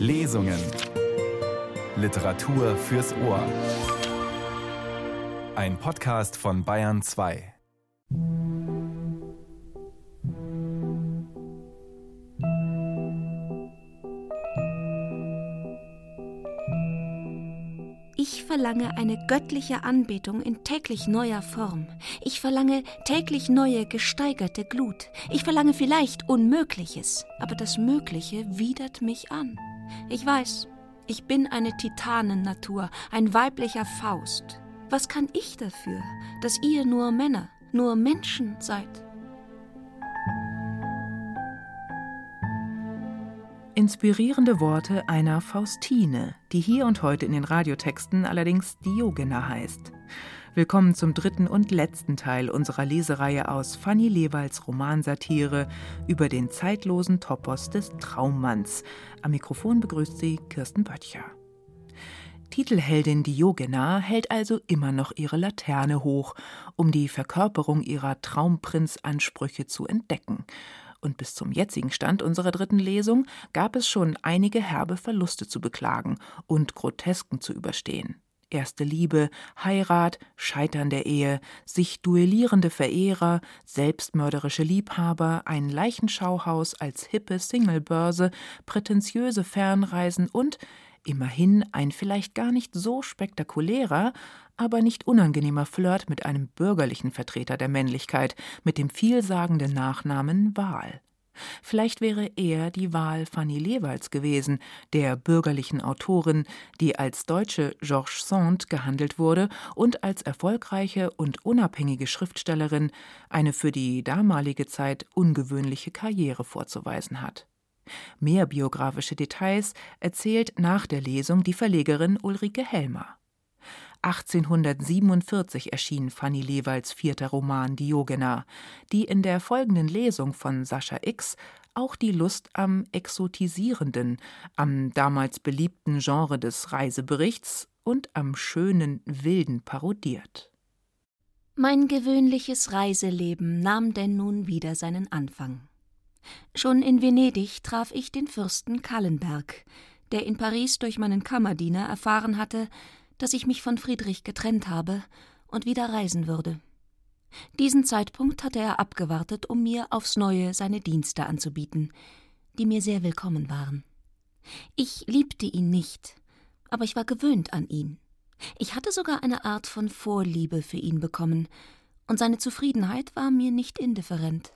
Lesungen. Literatur fürs Ohr. Ein Podcast von Bayern 2. Ich verlange eine göttliche Anbetung in täglich neuer Form. Ich verlange täglich neue, gesteigerte Glut. Ich verlange vielleicht Unmögliches, aber das Mögliche widert mich an. Ich weiß, ich bin eine Titanennatur, ein weiblicher Faust. Was kann ich dafür, dass ihr nur Männer, nur Menschen seid? Inspirierende Worte einer Faustine, die hier und heute in den Radiotexten allerdings Diogena heißt. Willkommen zum dritten und letzten Teil unserer Lesereihe aus Fanny Lewalds Romansatire über den zeitlosen Topos des Traummanns. Am Mikrofon begrüßt sie Kirsten Böttcher. Titelheldin Diogena hält also immer noch ihre Laterne hoch, um die Verkörperung ihrer Traumprinzansprüche zu entdecken und bis zum jetzigen Stand unserer dritten Lesung gab es schon einige herbe Verluste zu beklagen und Grotesken zu überstehen. Erste Liebe, Heirat, Scheitern der Ehe, sich duellierende Verehrer, selbstmörderische Liebhaber, ein Leichenschauhaus als hippe Singlebörse, prätentiöse Fernreisen und immerhin ein vielleicht gar nicht so spektakulärer, aber nicht unangenehmer Flirt mit einem bürgerlichen Vertreter der Männlichkeit mit dem vielsagenden Nachnamen Wahl. Vielleicht wäre er die Wahl Fanny Lewalds gewesen, der bürgerlichen Autorin, die als deutsche Georges Sand gehandelt wurde und als erfolgreiche und unabhängige Schriftstellerin eine für die damalige Zeit ungewöhnliche Karriere vorzuweisen hat. Mehr biografische Details erzählt nach der Lesung die Verlegerin Ulrike Helmer. 1847 erschien Fanny Lewalds vierter Roman Diogena, die in der folgenden Lesung von Sascha X auch die Lust am Exotisierenden, am damals beliebten Genre des Reiseberichts und am schönen Wilden parodiert. Mein gewöhnliches Reiseleben nahm denn nun wieder seinen Anfang. Schon in Venedig traf ich den Fürsten Kallenberg, der in Paris durch meinen Kammerdiener erfahren hatte, dass ich mich von Friedrich getrennt habe und wieder reisen würde. Diesen Zeitpunkt hatte er abgewartet, um mir aufs neue seine Dienste anzubieten, die mir sehr willkommen waren. Ich liebte ihn nicht, aber ich war gewöhnt an ihn. Ich hatte sogar eine Art von Vorliebe für ihn bekommen, und seine Zufriedenheit war mir nicht indifferent.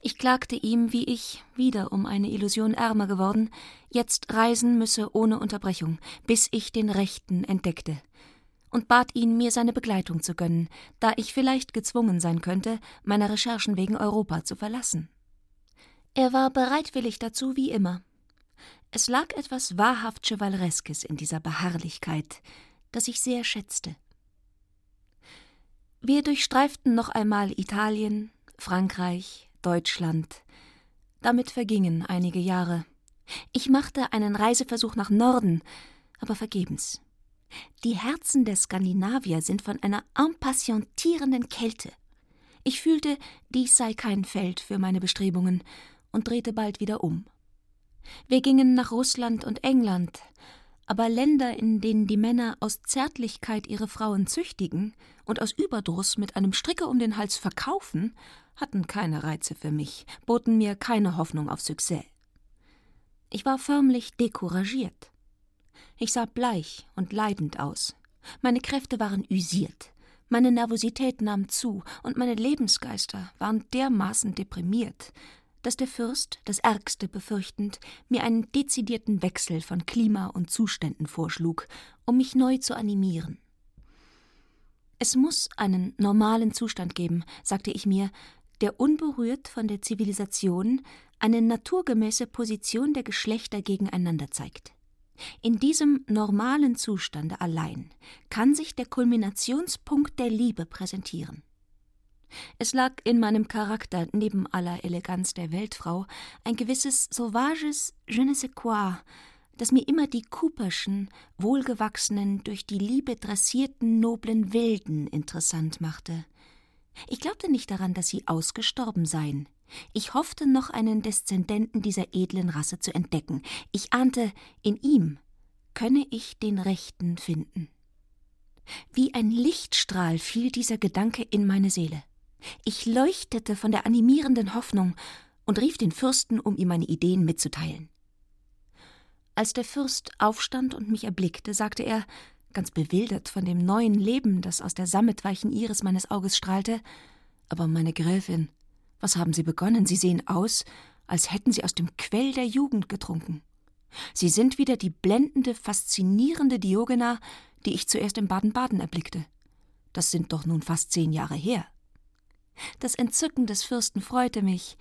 Ich klagte ihm, wie ich, wieder um eine Illusion ärmer geworden, jetzt reisen müsse ohne Unterbrechung, bis ich den Rechten entdeckte, und bat ihn, mir seine Begleitung zu gönnen, da ich vielleicht gezwungen sein könnte, meine Recherchen wegen Europa zu verlassen. Er war bereitwillig dazu wie immer. Es lag etwas wahrhaft Chevalereskes in dieser Beharrlichkeit, das ich sehr schätzte. Wir durchstreiften noch einmal Italien, Frankreich, Deutschland. Damit vergingen einige Jahre. Ich machte einen Reiseversuch nach Norden, aber vergebens. Die Herzen der Skandinavier sind von einer impatientierenden Kälte. Ich fühlte, dies sei kein Feld für meine Bestrebungen und drehte bald wieder um. Wir gingen nach Russland und England, aber Länder, in denen die Männer aus Zärtlichkeit ihre Frauen züchtigen und aus Überdruss mit einem Stricke um den Hals verkaufen, hatten keine Reize für mich, boten mir keine Hoffnung auf Succès. Ich war förmlich decouragiert. Ich sah bleich und leidend aus. Meine Kräfte waren üsiert. Meine Nervosität nahm zu und meine Lebensgeister waren dermaßen deprimiert, dass der Fürst, das Ärgste befürchtend, mir einen dezidierten Wechsel von Klima und Zuständen vorschlug, um mich neu zu animieren. Es muss einen normalen Zustand geben, sagte ich mir, der unberührt von der Zivilisation eine naturgemäße Position der Geschlechter gegeneinander zeigt. In diesem normalen Zustande allein kann sich der Kulminationspunkt der Liebe präsentieren. Es lag in meinem Charakter neben aller Eleganz der Weltfrau ein gewisses sauvages Je ne sais quoi, das mir immer die Cooperschen, wohlgewachsenen, durch die Liebe dressierten noblen Wilden interessant machte, Ich glaubte nicht daran, dass sie ausgestorben seien. Ich hoffte noch einen Deszendenten dieser edlen Rasse zu entdecken. Ich ahnte, in ihm könne ich den Rechten finden. Wie ein Lichtstrahl fiel dieser Gedanke in meine Seele. Ich leuchtete von der animierenden Hoffnung und rief den Fürsten, um ihm meine Ideen mitzuteilen. Als der Fürst aufstand und mich erblickte, sagte er, ganz bewildert von dem neuen Leben, das aus der sammetweichen Iris meines Auges strahlte, aber meine Gräfin, was haben Sie begonnen? Sie sehen aus, als hätten Sie aus dem Quell der Jugend getrunken. Sie sind wieder die blendende, faszinierende Diogena, die ich zuerst in Baden-Baden erblickte. Das sind doch nun fast zehn Jahre her. Das Entzücken des Fürsten freute mich,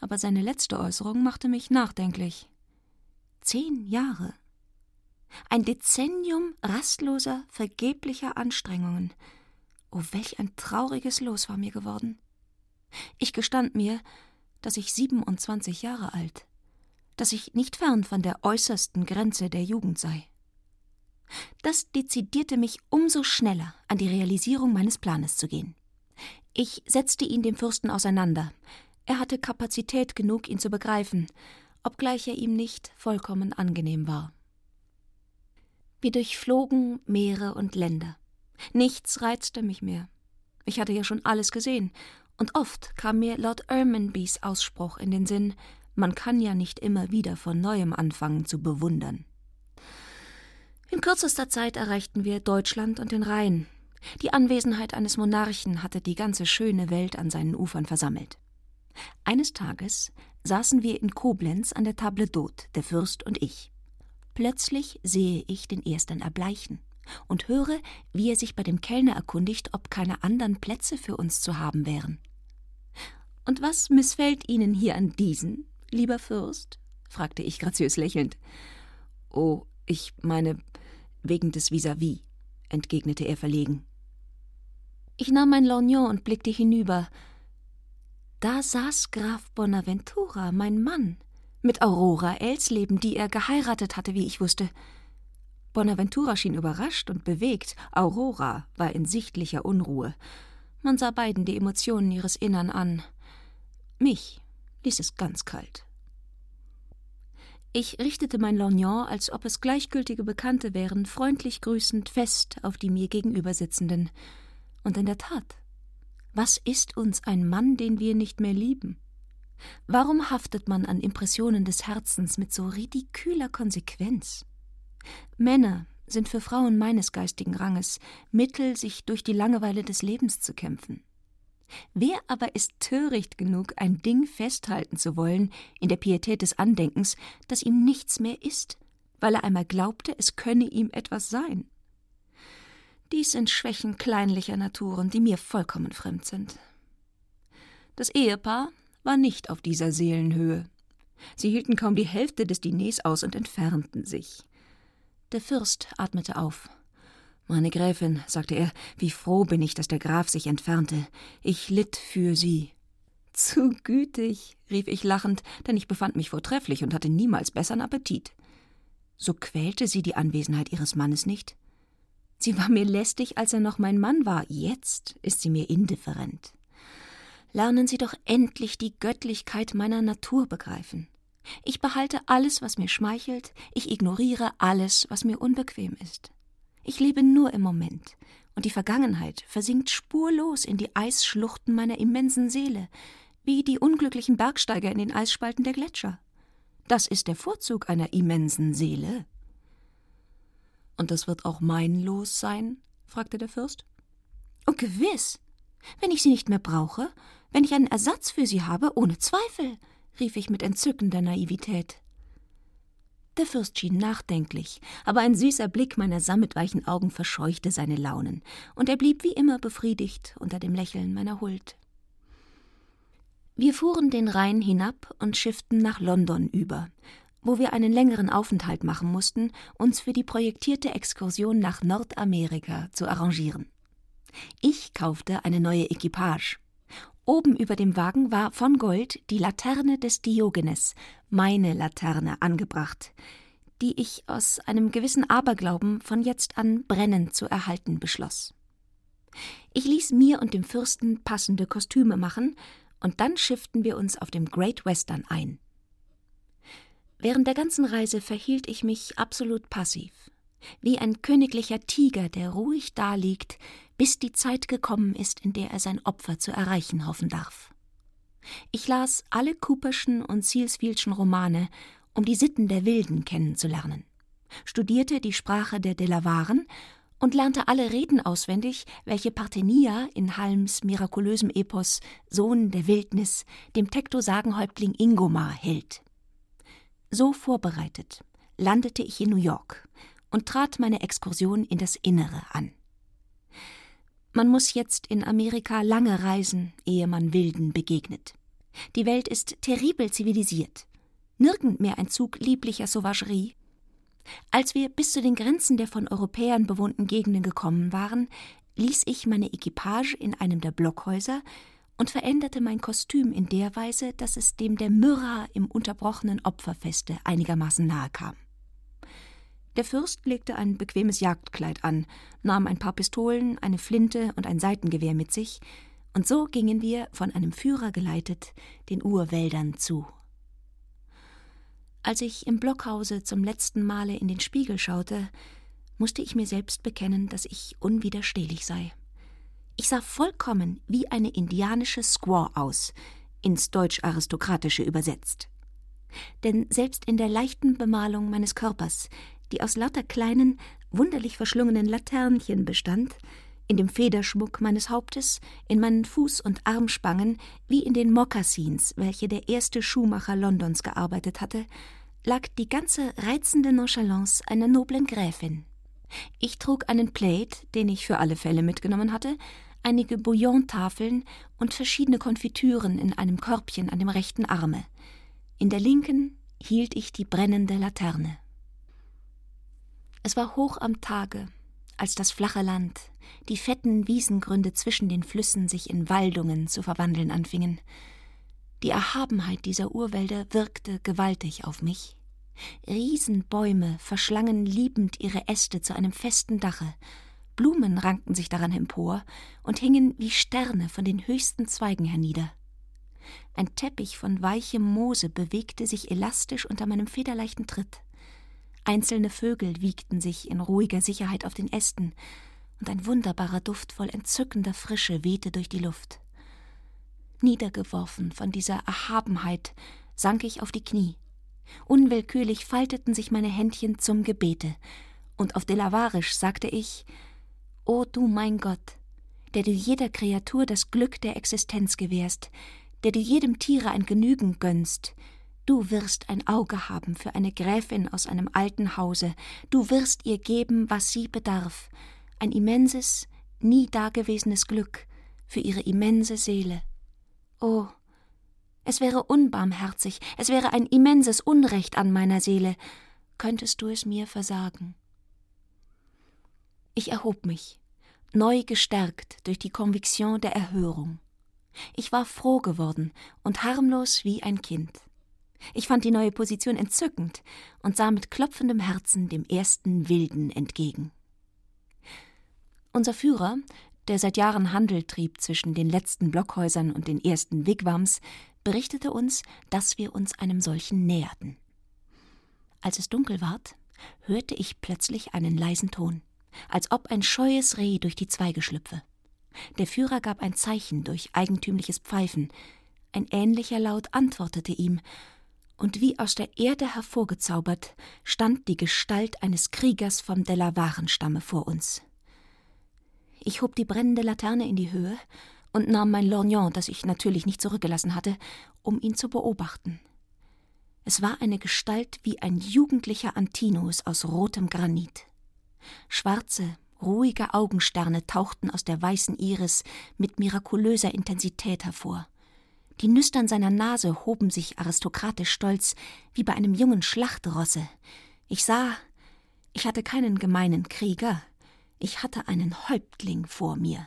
aber seine letzte Äußerung machte mich nachdenklich. Zehn Jahre. Ein Dezennium rastloser, vergeblicher Anstrengungen. Oh, welch ein trauriges Los war mir geworden. Ich gestand mir, dass ich 27 Jahre alt, dass ich nicht fern von der äußersten Grenze der Jugend sei. Das dezidierte mich umso schneller, an die Realisierung meines Planes zu gehen. Ich setzte ihn dem Fürsten auseinander. Er hatte Kapazität genug, ihn zu begreifen, obgleich er ihm nicht vollkommen angenehm war. Wir durchflogen Meere und Länder. Nichts reizte mich mehr. Ich hatte ja schon alles gesehen, und oft kam mir Lord Ermanbys Ausspruch in den Sinn, man kann ja nicht immer wieder von neuem anfangen zu bewundern. In kürzester Zeit erreichten wir Deutschland und den Rhein. Die Anwesenheit eines Monarchen hatte die ganze schöne Welt an seinen Ufern versammelt. Eines Tages saßen wir in Koblenz an der Table d'hôte, der Fürst und ich. Plötzlich sehe ich den Ersten erbleichen und höre, wie er sich bei dem Kellner erkundigt, ob keine anderen Plätze für uns zu haben wären. Und was missfällt Ihnen hier an diesen, lieber Fürst? fragte ich graziös lächelnd. Oh, ich meine, wegen des Vis-à-vis, -vis, entgegnete er verlegen. Ich nahm mein Lorgnon und blickte hinüber. Da saß Graf Bonaventura, mein Mann, mit Aurora Elsleben, die er geheiratet hatte, wie ich wusste. Bonaventura schien überrascht und bewegt, Aurora war in sichtlicher Unruhe. Man sah beiden die Emotionen ihres Innern an. Mich ließ es ganz kalt. Ich richtete mein Lorgnon, als ob es gleichgültige Bekannte wären, freundlich grüßend fest auf die mir gegenübersitzenden. Und in der Tat, was ist uns ein Mann, den wir nicht mehr lieben? Warum haftet man an Impressionen des Herzens mit so ridiküler Konsequenz? Männer sind für Frauen meines geistigen Ranges Mittel, sich durch die Langeweile des Lebens zu kämpfen. Wer aber ist töricht genug, ein Ding festhalten zu wollen, in der Pietät des Andenkens, das ihm nichts mehr ist, weil er einmal glaubte, es könne ihm etwas sein? Dies sind Schwächen kleinlicher Naturen, die mir vollkommen fremd sind. Das Ehepaar war nicht auf dieser Seelenhöhe. Sie hielten kaum die Hälfte des Diners aus und entfernten sich. Der Fürst atmete auf. Meine Gräfin, sagte er, wie froh bin ich, dass der Graf sich entfernte. Ich litt für Sie. Zu gütig, rief ich lachend, denn ich befand mich vortrefflich und hatte niemals bessern Appetit. So quälte sie die Anwesenheit ihres Mannes nicht? Sie war mir lästig, als er noch mein Mann war. Jetzt ist sie mir indifferent. Lernen Sie doch endlich die Göttlichkeit meiner Natur begreifen. Ich behalte alles, was mir schmeichelt, ich ignoriere alles, was mir unbequem ist. Ich lebe nur im Moment, und die Vergangenheit versinkt spurlos in die Eisschluchten meiner immensen Seele, wie die unglücklichen Bergsteiger in den Eisspalten der Gletscher. Das ist der Vorzug einer immensen Seele. Und das wird auch mein Los sein? fragte der Fürst. Oh, gewiss. Wenn ich sie nicht mehr brauche, wenn ich einen Ersatz für sie habe, ohne Zweifel, rief ich mit entzückender Naivität. Der Fürst schien nachdenklich, aber ein süßer Blick meiner sammetweichen Augen verscheuchte seine Launen, und er blieb wie immer befriedigt unter dem Lächeln meiner Huld. Wir fuhren den Rhein hinab und schifften nach London über, wo wir einen längeren Aufenthalt machen mussten, uns für die projektierte Exkursion nach Nordamerika zu arrangieren. Ich kaufte eine neue Equipage. Oben über dem Wagen war von Gold die Laterne des Diogenes, meine Laterne, angebracht, die ich aus einem gewissen Aberglauben von jetzt an brennend zu erhalten beschloss. Ich ließ mir und dem Fürsten passende Kostüme machen, und dann schifften wir uns auf dem Great Western ein. Während der ganzen Reise verhielt ich mich absolut passiv, wie ein königlicher Tiger, der ruhig daliegt, bis die Zeit gekommen ist, in der er sein Opfer zu erreichen hoffen darf. Ich las alle Cooperschen und Sealsfieldschen Romane, um die Sitten der Wilden kennenzulernen, studierte die Sprache der Delawaren und lernte alle Reden auswendig, welche Parthenia in Halms mirakulösem Epos Sohn der Wildnis dem Tekto-Sagenhäuptling Ingomar hält. So vorbereitet landete ich in New York und trat meine Exkursion in das Innere an. Man muss jetzt in Amerika lange reisen, ehe man Wilden begegnet. Die Welt ist terribel zivilisiert. Nirgend mehr ein Zug lieblicher Sauvagerie, als wir bis zu den Grenzen der von Europäern bewohnten Gegenden gekommen waren, ließ ich meine Equipage in einem der Blockhäuser und veränderte mein Kostüm in der Weise, dass es dem der Myrrha im unterbrochenen Opferfeste einigermaßen nahe kam. Der Fürst legte ein bequemes Jagdkleid an, nahm ein paar Pistolen, eine Flinte und ein Seitengewehr mit sich, und so gingen wir, von einem Führer geleitet, den Urwäldern zu. Als ich im Blockhause zum letzten Male in den Spiegel schaute, musste ich mir selbst bekennen, dass ich unwiderstehlich sei. Ich sah vollkommen wie eine indianische Squaw aus, ins Deutsch-Aristokratische übersetzt. Denn selbst in der leichten Bemalung meines Körpers, die aus lauter kleinen, wunderlich verschlungenen Laternchen bestand, in dem Federschmuck meines Hauptes, in meinen Fuß- und Armspangen, wie in den Mokassins, welche der erste Schuhmacher Londons gearbeitet hatte, lag die ganze reizende Nonchalance einer noblen Gräfin. Ich trug einen Plate, den ich für alle Fälle mitgenommen hatte, einige Bouillontafeln und verschiedene Konfitüren in einem Körbchen an dem rechten Arme. In der linken hielt ich die brennende Laterne. Es war hoch am Tage, als das flache Land, die fetten Wiesengründe zwischen den Flüssen sich in Waldungen zu verwandeln anfingen. Die Erhabenheit dieser Urwälder wirkte gewaltig auf mich. Riesenbäume verschlangen liebend ihre Äste zu einem festen Dache, Blumen rankten sich daran empor und hingen wie Sterne von den höchsten Zweigen hernieder. Ein Teppich von weichem Moose bewegte sich elastisch unter meinem federleichten Tritt. Einzelne Vögel wiegten sich in ruhiger Sicherheit auf den Ästen, und ein wunderbarer Duft voll entzückender Frische wehte durch die Luft. Niedergeworfen von dieser Erhabenheit sank ich auf die Knie. Unwillkürlich falteten sich meine Händchen zum Gebete, und auf Delavarisch sagte ich: O du mein Gott, der du jeder Kreatur das Glück der Existenz gewährst, der du jedem Tiere ein Genügen gönnst, Du wirst ein Auge haben für eine Gräfin aus einem alten Hause, du wirst ihr geben, was sie bedarf, ein immenses, nie dagewesenes Glück für ihre immense Seele. Oh, es wäre unbarmherzig, es wäre ein immenses Unrecht an meiner Seele, könntest du es mir versagen. Ich erhob mich, neu gestärkt durch die Konviction der Erhörung. Ich war froh geworden und harmlos wie ein Kind. Ich fand die neue Position entzückend und sah mit klopfendem Herzen dem ersten Wilden entgegen. Unser Führer, der seit Jahren Handel trieb zwischen den letzten Blockhäusern und den ersten Wigwams, berichtete uns, dass wir uns einem solchen näherten. Als es dunkel ward, hörte ich plötzlich einen leisen Ton, als ob ein scheues Reh durch die Zweige schlüpfe. Der Führer gab ein Zeichen durch eigentümliches Pfeifen. Ein ähnlicher Laut antwortete ihm, und wie aus der Erde hervorgezaubert stand die Gestalt eines Kriegers vom Delawarenstamme vor uns. Ich hob die brennende Laterne in die Höhe und nahm mein Lorgnon, das ich natürlich nicht zurückgelassen hatte, um ihn zu beobachten. Es war eine Gestalt wie ein jugendlicher Antinous aus rotem Granit. Schwarze, ruhige Augensterne tauchten aus der weißen Iris mit mirakulöser Intensität hervor. Die Nüstern seiner Nase hoben sich aristokratisch stolz, wie bei einem jungen Schlachtrosse. Ich sah, ich hatte keinen gemeinen Krieger, ich hatte einen Häuptling vor mir.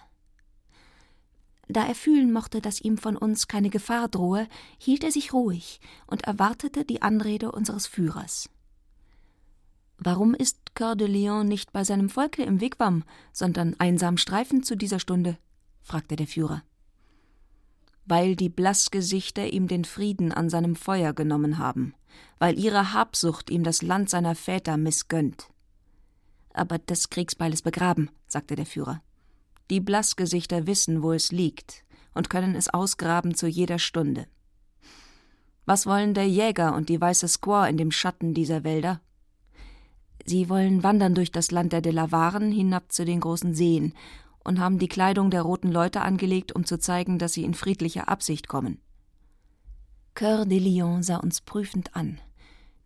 Da er fühlen mochte, dass ihm von uns keine Gefahr drohe, hielt er sich ruhig und erwartete die Anrede unseres Führers. Warum ist Coeur de Lion nicht bei seinem Volke im Wigwam, sondern einsam streifend zu dieser Stunde? fragte der Führer. Weil die Blassgesichter ihm den Frieden an seinem Feuer genommen haben, weil ihre Habsucht ihm das Land seiner Väter missgönnt. Aber das Kriegsbeil ist begraben, sagte der Führer. Die Blassgesichter wissen, wo es liegt, und können es ausgraben zu jeder Stunde. Was wollen der Jäger und die weiße Squaw in dem Schatten dieser Wälder? Sie wollen wandern durch das Land der Delawaren hinab zu den großen Seen und haben die Kleidung der roten Leute angelegt, um zu zeigen, dass sie in friedlicher Absicht kommen. Coeur de Lion sah uns prüfend an.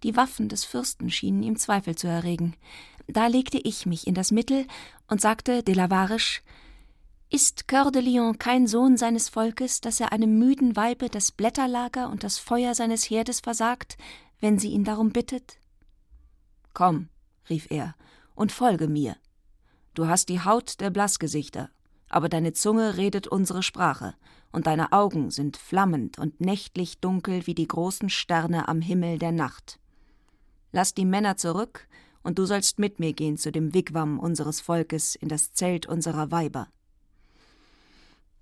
Die Waffen des Fürsten schienen ihm Zweifel zu erregen. Da legte ich mich in das Mittel und sagte delavarisch Ist Coeur de Lion kein Sohn seines Volkes, dass er einem müden Weibe das Blätterlager und das Feuer seines Herdes versagt, wenn sie ihn darum bittet? Komm, rief er, und folge mir. Du hast die Haut der Blassgesichter, aber deine Zunge redet unsere Sprache, und deine Augen sind flammend und nächtlich dunkel wie die großen Sterne am Himmel der Nacht. Lass die Männer zurück und du sollst mit mir gehen zu dem Wigwam unseres Volkes in das Zelt unserer Weiber.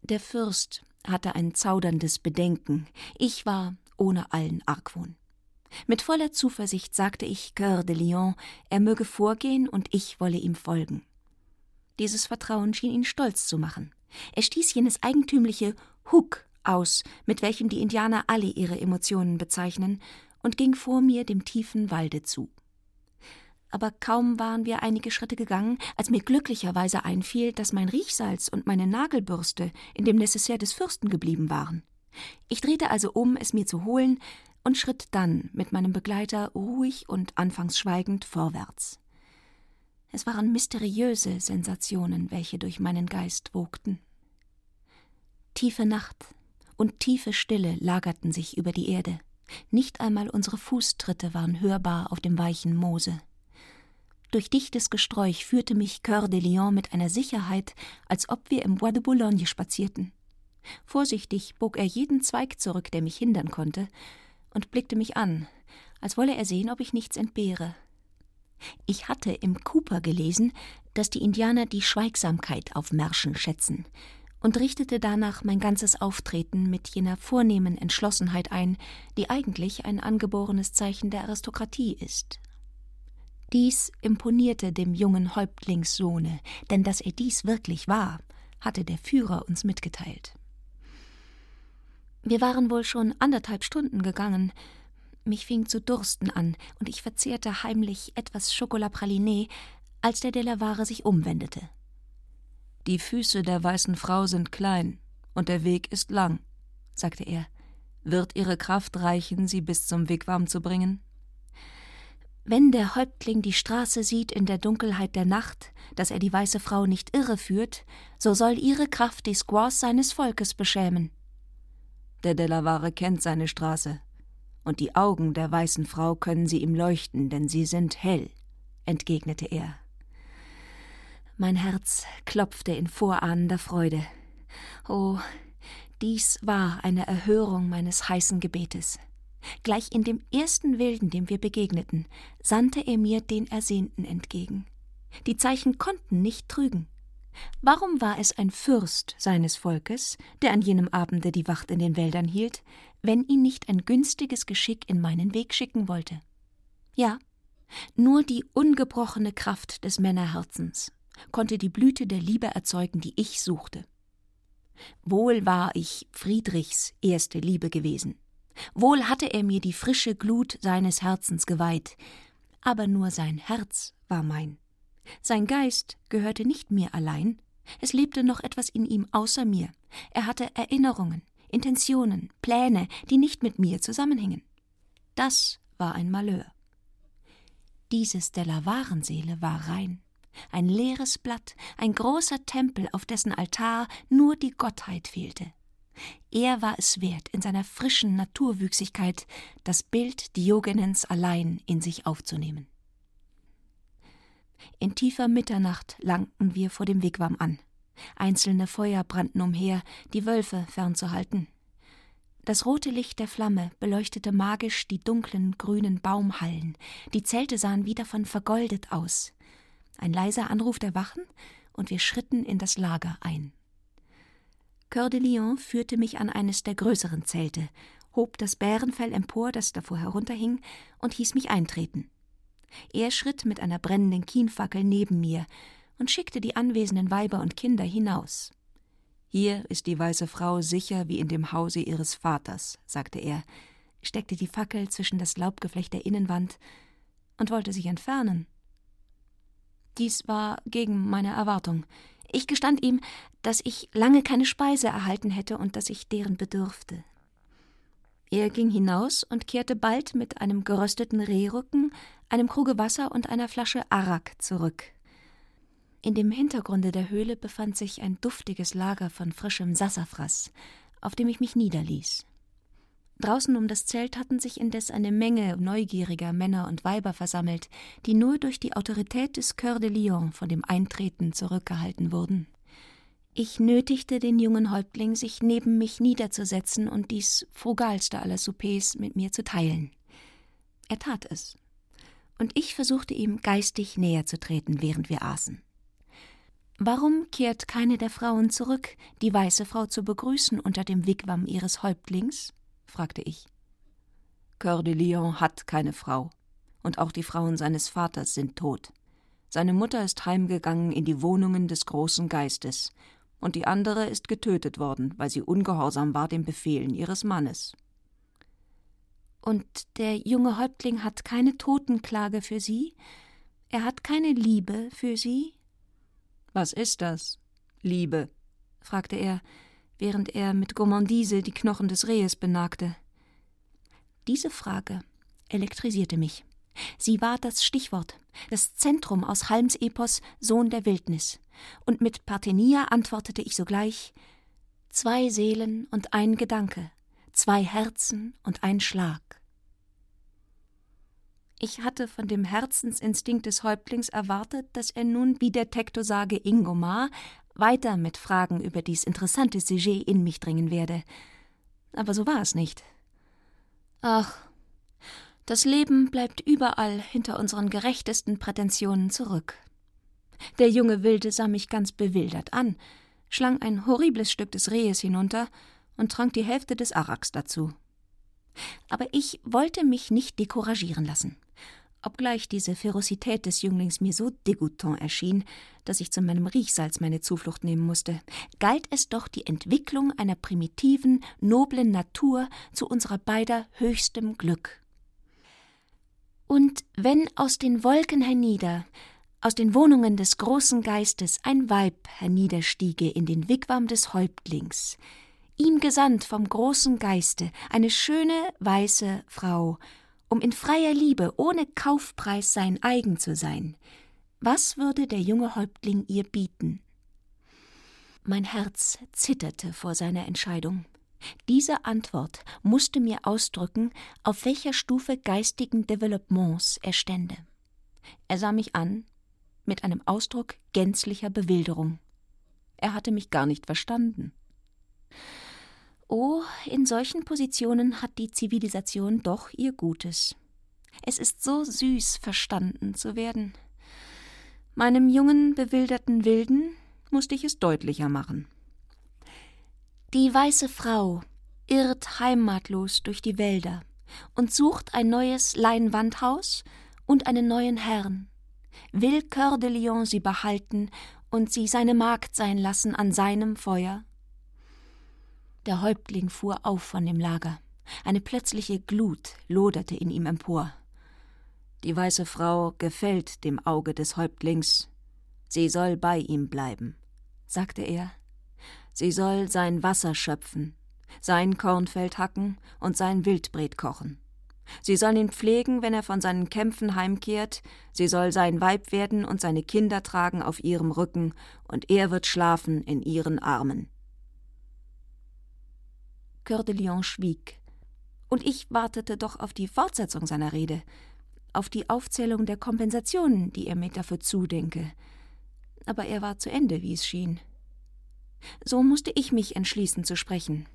Der Fürst hatte ein zauderndes Bedenken, ich war ohne allen Argwohn. Mit voller Zuversicht sagte ich Coeur de Lion, er möge vorgehen und ich wolle ihm folgen. Dieses Vertrauen schien ihn stolz zu machen. Er stieß jenes eigentümliche Huk aus, mit welchem die Indianer alle ihre Emotionen bezeichnen, und ging vor mir dem tiefen Walde zu aber kaum waren wir einige Schritte gegangen, als mir glücklicherweise einfiel, dass mein Riechsalz und meine Nagelbürste in dem Necessaire des Fürsten geblieben waren. Ich drehte also um, es mir zu holen, und schritt dann mit meinem Begleiter ruhig und anfangs schweigend vorwärts. Es waren mysteriöse Sensationen, welche durch meinen Geist wogten. Tiefe Nacht und tiefe Stille lagerten sich über die Erde. Nicht einmal unsere Fußtritte waren hörbar auf dem weichen Moose. Durch dichtes Gesträuch führte mich Coeur de Lion mit einer Sicherheit, als ob wir im Bois de Boulogne spazierten. Vorsichtig bog er jeden Zweig zurück, der mich hindern konnte, und blickte mich an, als wolle er sehen, ob ich nichts entbehre. Ich hatte im Cooper gelesen, dass die Indianer die Schweigsamkeit auf Märschen schätzen, und richtete danach mein ganzes Auftreten mit jener vornehmen Entschlossenheit ein, die eigentlich ein angeborenes Zeichen der Aristokratie ist. Dies imponierte dem jungen Häuptlingssohne, denn dass er dies wirklich war, hatte der Führer uns mitgeteilt. Wir waren wohl schon anderthalb Stunden gegangen. Mich fing zu dursten an, und ich verzehrte heimlich etwas Schokolapraliné, als der Delaware sich umwendete. Die Füße der weißen Frau sind klein, und der Weg ist lang, sagte er. Wird ihre Kraft reichen, sie bis zum Wigwam zu bringen? Wenn der Häuptling die Straße sieht in der Dunkelheit der Nacht, dass er die weiße Frau nicht irreführt, so soll ihre Kraft die Squaws seines Volkes beschämen. Der Delaware kennt seine Straße, und die Augen der weißen Frau können sie ihm leuchten, denn sie sind hell, entgegnete er. Mein Herz klopfte in vorahnender Freude. Oh, dies war eine Erhörung meines heißen Gebetes. Gleich in dem ersten Wilden, dem wir begegneten, sandte er mir den Ersehnten entgegen. Die Zeichen konnten nicht trügen. Warum war es ein Fürst seines Volkes, der an jenem Abende die Wacht in den Wäldern hielt, wenn ihn nicht ein günstiges Geschick in meinen Weg schicken wollte? Ja, nur die ungebrochene Kraft des Männerherzens konnte die Blüte der Liebe erzeugen, die ich suchte. Wohl war ich Friedrichs erste Liebe gewesen. Wohl hatte er mir die frische Glut seines Herzens geweiht, aber nur sein Herz war mein. Sein Geist gehörte nicht mir allein, es lebte noch etwas in ihm außer mir. Er hatte Erinnerungen, Intentionen, Pläne, die nicht mit mir zusammenhingen. Das war ein Malheur. Diese Stella-Warenseele war rein, ein leeres Blatt, ein großer Tempel, auf dessen Altar nur die Gottheit fehlte. Er war es wert, in seiner frischen Naturwüchsigkeit das Bild Diogenens allein in sich aufzunehmen. In tiefer Mitternacht langten wir vor dem Wigwam an. Einzelne Feuer brannten umher, die Wölfe fernzuhalten. Das rote Licht der Flamme beleuchtete magisch die dunklen grünen Baumhallen, die Zelte sahen wie davon vergoldet aus. Ein leiser Anruf der Wachen, und wir schritten in das Lager ein. Coeur de Lion führte mich an eines der größeren Zelte, hob das Bärenfell empor, das davor herunterhing, und hieß mich eintreten. Er schritt mit einer brennenden Kienfackel neben mir und schickte die anwesenden Weiber und Kinder hinaus. Hier ist die weiße Frau sicher wie in dem Hause ihres Vaters, sagte er, steckte die Fackel zwischen das Laubgeflecht der Innenwand und wollte sich entfernen. Dies war gegen meine Erwartung. Ich gestand ihm, dass ich lange keine Speise erhalten hätte und dass ich deren bedürfte. Er ging hinaus und kehrte bald mit einem gerösteten Rehrücken, einem Kruge Wasser und einer Flasche Arak zurück. In dem Hintergrunde der Höhle befand sich ein duftiges Lager von frischem Sassafras, auf dem ich mich niederließ. Draußen um das Zelt hatten sich indes eine Menge neugieriger Männer und Weiber versammelt, die nur durch die Autorität des Coeur de Lion von dem Eintreten zurückgehalten wurden. Ich nötigte den jungen Häuptling, sich neben mich niederzusetzen und dies frugalste aller Soupers mit mir zu teilen. Er tat es. Und ich versuchte ihm geistig näher zu treten, während wir aßen. Warum kehrt keine der Frauen zurück, die weiße Frau zu begrüßen unter dem Wigwam ihres Häuptlings? fragte ich. Coeur de Lion hat keine Frau, und auch die Frauen seines Vaters sind tot. Seine Mutter ist heimgegangen in die Wohnungen des großen Geistes, und die andere ist getötet worden, weil sie ungehorsam war den Befehlen ihres Mannes. Und der junge Häuptling hat keine Totenklage für Sie? Er hat keine Liebe für Sie? Was ist das? Liebe? fragte er, während er mit Gourmandise die Knochen des Rehes benagte. Diese Frage elektrisierte mich. Sie war das Stichwort, das Zentrum aus Halms Epos Sohn der Wildnis, und mit Parthenia antwortete ich sogleich Zwei Seelen und ein Gedanke, zwei Herzen und ein Schlag. Ich hatte von dem Herzensinstinkt des Häuptlings erwartet, dass er nun wie der Tektosage Ingomar weiter mit Fragen über dies interessante Sujet in mich dringen werde. Aber so war es nicht. Ach, das Leben bleibt überall hinter unseren gerechtesten Prätensionen zurück. Der junge Wilde sah mich ganz bewildert an, schlang ein horribles Stück des Rehes hinunter und trank die Hälfte des Araks dazu. Aber ich wollte mich nicht dekouragieren lassen. Obgleich diese Ferozität des Jünglings mir so dégoûtant erschien, dass ich zu meinem Riechsalz meine Zuflucht nehmen musste, galt es doch die Entwicklung einer primitiven, noblen Natur zu unserer beider höchstem Glück. Und wenn aus den Wolken hernieder, aus den Wohnungen des großen Geistes ein Weib herniederstiege in den Wigwam des Häuptlings, ihm gesandt vom großen Geiste, eine schöne weiße Frau, um in freier Liebe ohne Kaufpreis sein eigen zu sein, was würde der junge Häuptling ihr bieten? Mein Herz zitterte vor seiner Entscheidung. Diese Antwort musste mir ausdrücken, auf welcher Stufe geistigen Developements er stände. Er sah mich an mit einem Ausdruck gänzlicher Bewilderung. Er hatte mich gar nicht verstanden. Oh, in solchen Positionen hat die Zivilisation doch ihr Gutes. Es ist so süß, verstanden zu werden. Meinem jungen, bewilderten Wilden musste ich es deutlicher machen. Die weiße Frau irrt heimatlos durch die Wälder und sucht ein neues Leinwandhaus und einen neuen Herrn. Will Coeur de Lion sie behalten und sie seine Magd sein lassen an seinem Feuer? Der Häuptling fuhr auf von dem Lager. Eine plötzliche Glut loderte in ihm empor. Die weiße Frau gefällt dem Auge des Häuptlings. Sie soll bei ihm bleiben, sagte er. Sie soll sein Wasser schöpfen, sein Kornfeld hacken und sein Wildbret kochen. Sie soll ihn pflegen, wenn er von seinen Kämpfen heimkehrt, sie soll sein Weib werden und seine Kinder tragen auf ihrem Rücken, und er wird schlafen in ihren Armen. Coeur de Lion schwieg, und ich wartete doch auf die Fortsetzung seiner Rede, auf die Aufzählung der Kompensationen, die er mir dafür zudenke. Aber er war zu Ende, wie es schien. So musste ich mich entschließen zu sprechen.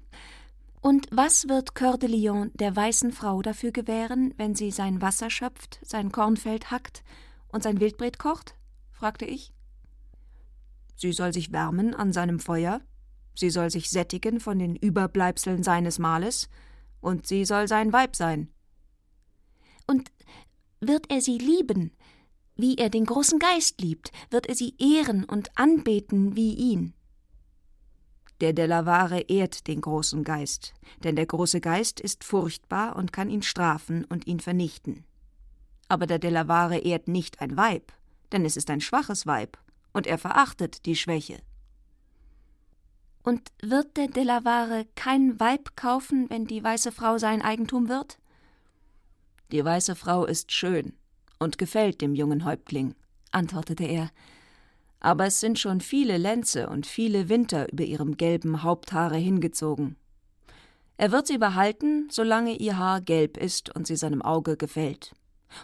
Und was wird Coeur de Lion der weißen Frau dafür gewähren, wenn sie sein Wasser schöpft, sein Kornfeld hackt und sein Wildbret kocht? fragte ich. Sie soll sich wärmen an seinem Feuer, sie soll sich sättigen von den Überbleibseln seines Mahles, und sie soll sein Weib sein. Und wird er sie lieben, wie er den großen Geist liebt, wird er sie ehren und anbeten wie ihn. Der Delavare ehrt den großen Geist, denn der große Geist ist furchtbar und kann ihn strafen und ihn vernichten. Aber der Delavare ehrt nicht ein Weib, denn es ist ein schwaches Weib, und er verachtet die Schwäche. Und wird der Delavare kein Weib kaufen, wenn die weiße Frau sein Eigentum wird? Die weiße Frau ist schön und gefällt dem jungen Häuptling, antwortete er, aber es sind schon viele Lenze und viele Winter über ihrem gelben Haupthaare hingezogen. Er wird sie behalten, solange ihr Haar gelb ist und sie seinem Auge gefällt.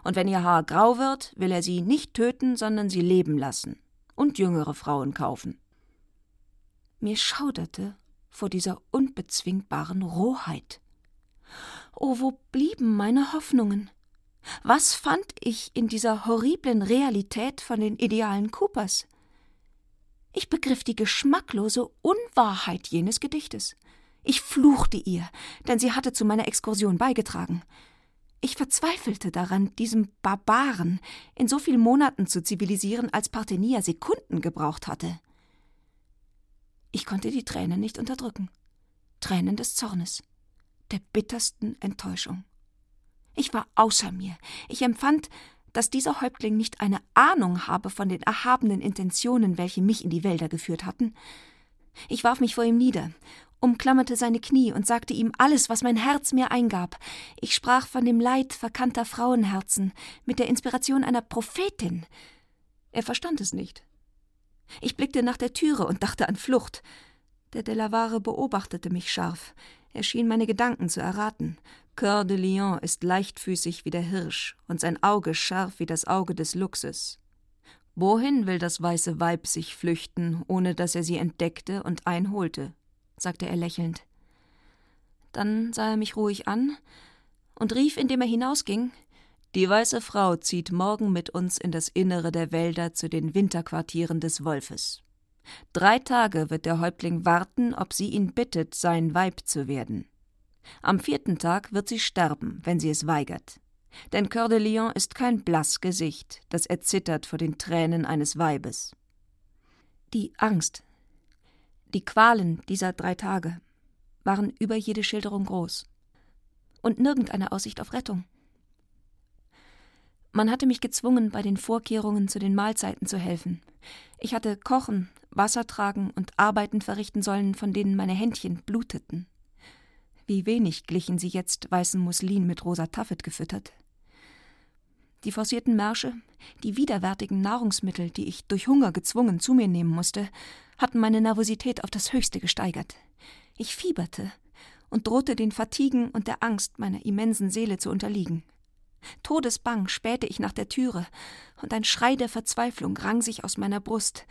Und wenn ihr Haar grau wird, will er sie nicht töten, sondern sie leben lassen und jüngere Frauen kaufen. Mir schauderte vor dieser unbezwingbaren Rohheit. Oh, wo blieben meine Hoffnungen? Was fand ich in dieser horriblen Realität von den Idealen Coopers? Ich begriff die geschmacklose Unwahrheit jenes Gedichtes. Ich fluchte ihr, denn sie hatte zu meiner Exkursion beigetragen. Ich verzweifelte daran, diesem Barbaren in so vielen Monaten zu zivilisieren, als Parthenia Sekunden gebraucht hatte. Ich konnte die Tränen nicht unterdrücken. Tränen des Zornes, der bittersten Enttäuschung. Ich war außer mir. Ich empfand, dass dieser Häuptling nicht eine Ahnung habe von den erhabenen Intentionen, welche mich in die Wälder geführt hatten. Ich warf mich vor ihm nieder, umklammerte seine Knie und sagte ihm alles, was mein Herz mir eingab. Ich sprach von dem Leid verkannter Frauenherzen mit der Inspiration einer Prophetin. Er verstand es nicht. Ich blickte nach der Türe und dachte an Flucht. Der Delavare beobachtete mich scharf. Er schien meine Gedanken zu erraten. Coeur de Lion ist leichtfüßig wie der Hirsch und sein Auge scharf wie das Auge des Luchses. Wohin will das weiße Weib sich flüchten, ohne dass er sie entdeckte und einholte? sagte er lächelnd. Dann sah er mich ruhig an und rief, indem er hinausging Die weiße Frau zieht morgen mit uns in das Innere der Wälder zu den Winterquartieren des Wolfes. Drei Tage wird der Häuptling warten, ob sie ihn bittet, sein Weib zu werden. Am vierten Tag wird sie sterben, wenn sie es weigert. Denn Coeur de Lion ist kein blass Gesicht, das erzittert vor den Tränen eines Weibes. Die Angst, die Qualen dieser drei Tage waren über jede Schilderung groß. Und nirgendeine Aussicht auf Rettung. Man hatte mich gezwungen, bei den Vorkehrungen zu den Mahlzeiten zu helfen. Ich hatte kochen, Wasser tragen und Arbeiten verrichten sollen, von denen meine Händchen bluteten. Wie wenig glichen sie jetzt weißem Muslin mit rosa Taffet gefüttert. Die forcierten Märsche, die widerwärtigen Nahrungsmittel, die ich durch Hunger gezwungen zu mir nehmen musste, hatten meine Nervosität auf das Höchste gesteigert. Ich fieberte und drohte den Fatiguen und der Angst meiner immensen Seele zu unterliegen. Todesbang spähte ich nach der Türe, und ein Schrei der Verzweiflung rang sich aus meiner Brust,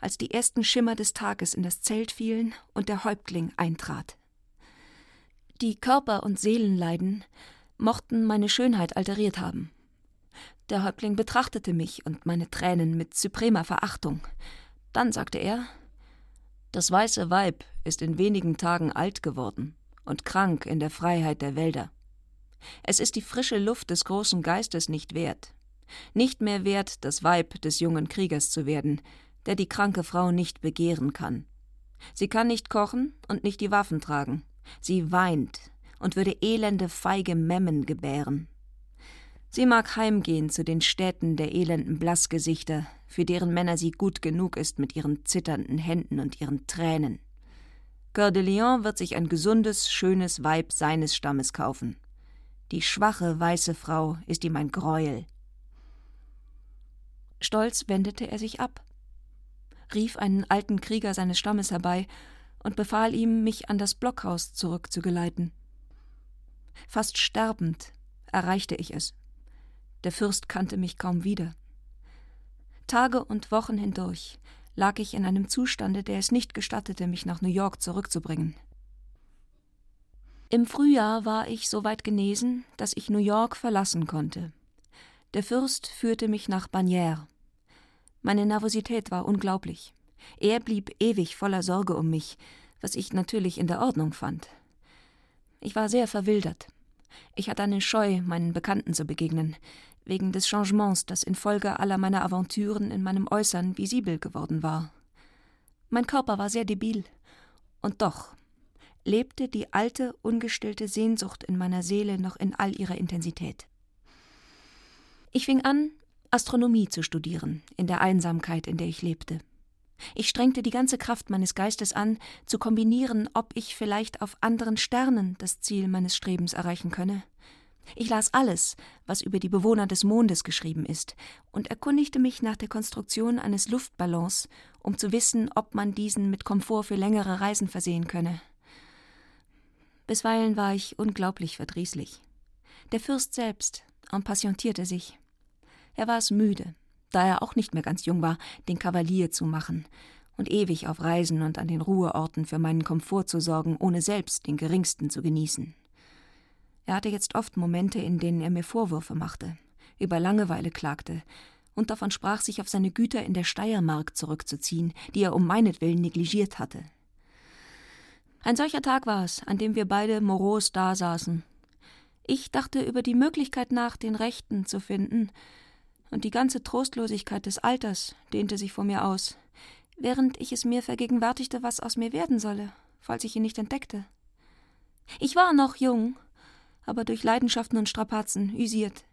als die ersten Schimmer des Tages in das Zelt fielen und der Häuptling eintrat. Die Körper- und Seelenleiden mochten meine Schönheit alteriert haben. Der Häuptling betrachtete mich und meine Tränen mit supremer Verachtung. Dann sagte er Das weiße Weib ist in wenigen Tagen alt geworden und krank in der Freiheit der Wälder. Es ist die frische Luft des großen Geistes nicht wert, nicht mehr wert, das Weib des jungen Kriegers zu werden, der die kranke Frau nicht begehren kann. Sie kann nicht kochen und nicht die Waffen tragen. Sie weint und würde elende, feige Memmen gebären. Sie mag heimgehen zu den Städten der elenden Blassgesichter, für deren Männer sie gut genug ist mit ihren zitternden Händen und ihren Tränen. Coeur de Lion wird sich ein gesundes, schönes Weib seines Stammes kaufen. Die schwache, weiße Frau ist ihm ein Greuel. Stolz wendete er sich ab, rief einen alten Krieger seines Stammes herbei und befahl ihm, mich an das Blockhaus zurückzugeleiten. Fast sterbend erreichte ich es. Der Fürst kannte mich kaum wieder. Tage und Wochen hindurch lag ich in einem Zustande, der es nicht gestattete, mich nach New York zurückzubringen. Im Frühjahr war ich so weit genesen, dass ich New York verlassen konnte. Der Fürst führte mich nach Bagnères. Meine Nervosität war unglaublich. Er blieb ewig voller Sorge um mich, was ich natürlich in der Ordnung fand. Ich war sehr verwildert. Ich hatte eine Scheu, meinen Bekannten zu begegnen, wegen des Changements, das infolge aller meiner Aventüren in meinem Äußern visibel geworden war. Mein Körper war sehr debil, und doch lebte die alte, ungestillte Sehnsucht in meiner Seele noch in all ihrer Intensität. Ich fing an, Astronomie zu studieren, in der Einsamkeit, in der ich lebte. Ich strengte die ganze Kraft meines Geistes an, zu kombinieren, ob ich vielleicht auf anderen Sternen das Ziel meines Strebens erreichen könne. Ich las alles, was über die Bewohner des Mondes geschrieben ist, und erkundigte mich nach der Konstruktion eines Luftballons, um zu wissen, ob man diesen mit Komfort für längere Reisen versehen könne. Bisweilen war ich unglaublich verdrießlich. Der Fürst selbst impatientierte sich. Er war es müde, da er auch nicht mehr ganz jung war, den Kavalier zu machen und ewig auf Reisen und an den Ruheorten für meinen Komfort zu sorgen, ohne selbst den geringsten zu genießen. Er hatte jetzt oft Momente, in denen er mir Vorwürfe machte, über Langeweile klagte und davon sprach, sich auf seine Güter in der Steiermark zurückzuziehen, die er um meinetwillen negligiert hatte. Ein solcher Tag war es, an dem wir beide moros dasaßen. Ich dachte über die Möglichkeit nach, den Rechten zu finden, und die ganze Trostlosigkeit des Alters dehnte sich vor mir aus, während ich es mir vergegenwärtigte, was aus mir werden solle, falls ich ihn nicht entdeckte. Ich war noch jung, aber durch Leidenschaften und Strapazen üsiert,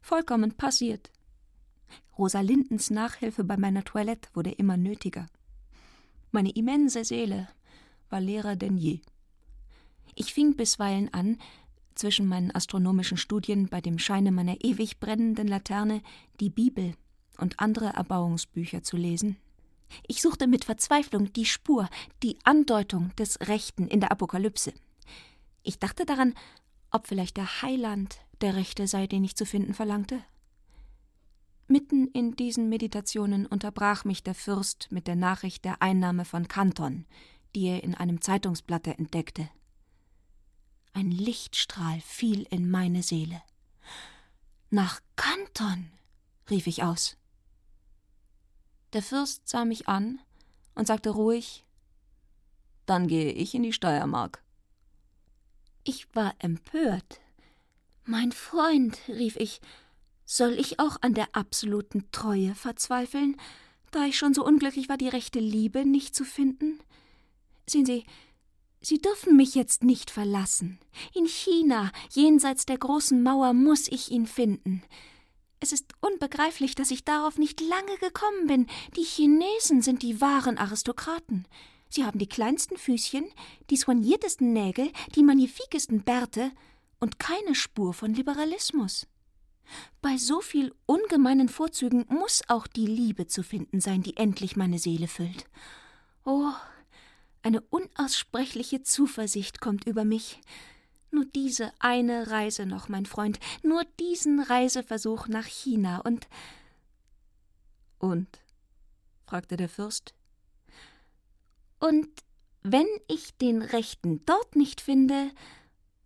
vollkommen passiert. Rosalindens Nachhilfe bei meiner Toilette wurde immer nötiger. Meine immense Seele war leerer denn je. Ich fing bisweilen an, zwischen meinen astronomischen Studien bei dem Scheine meiner ewig brennenden Laterne die Bibel und andere Erbauungsbücher zu lesen. Ich suchte mit Verzweiflung die Spur, die Andeutung des Rechten in der Apokalypse. Ich dachte daran, ob vielleicht der Heiland der Rechte sei, den ich zu finden verlangte. Mitten in diesen Meditationen unterbrach mich der Fürst mit der Nachricht der Einnahme von Kanton, die er in einem Zeitungsblatte entdeckte. Ein Lichtstrahl fiel in meine Seele. Nach Kanton, rief ich aus. Der Fürst sah mich an und sagte ruhig Dann gehe ich in die Steiermark. Ich war empört. Mein Freund, rief ich, soll ich auch an der absoluten Treue verzweifeln, da ich schon so unglücklich war, die rechte Liebe nicht zu finden? Sehen Sie, Sie dürfen mich jetzt nicht verlassen. In China, jenseits der großen Mauer, muss ich ihn finden. Es ist unbegreiflich, dass ich darauf nicht lange gekommen bin. Die Chinesen sind die wahren Aristokraten. Sie haben die kleinsten Füßchen, die soigniertesten Nägel, die magnifikesten Bärte und keine Spur von Liberalismus. Bei so viel ungemeinen Vorzügen muss auch die Liebe zu finden sein, die endlich meine Seele füllt. Oh, eine unaussprechliche Zuversicht kommt über mich. Nur diese eine Reise noch, mein Freund, nur diesen Reiseversuch nach China und. Und? fragte der Fürst. Und wenn ich den Rechten dort nicht finde,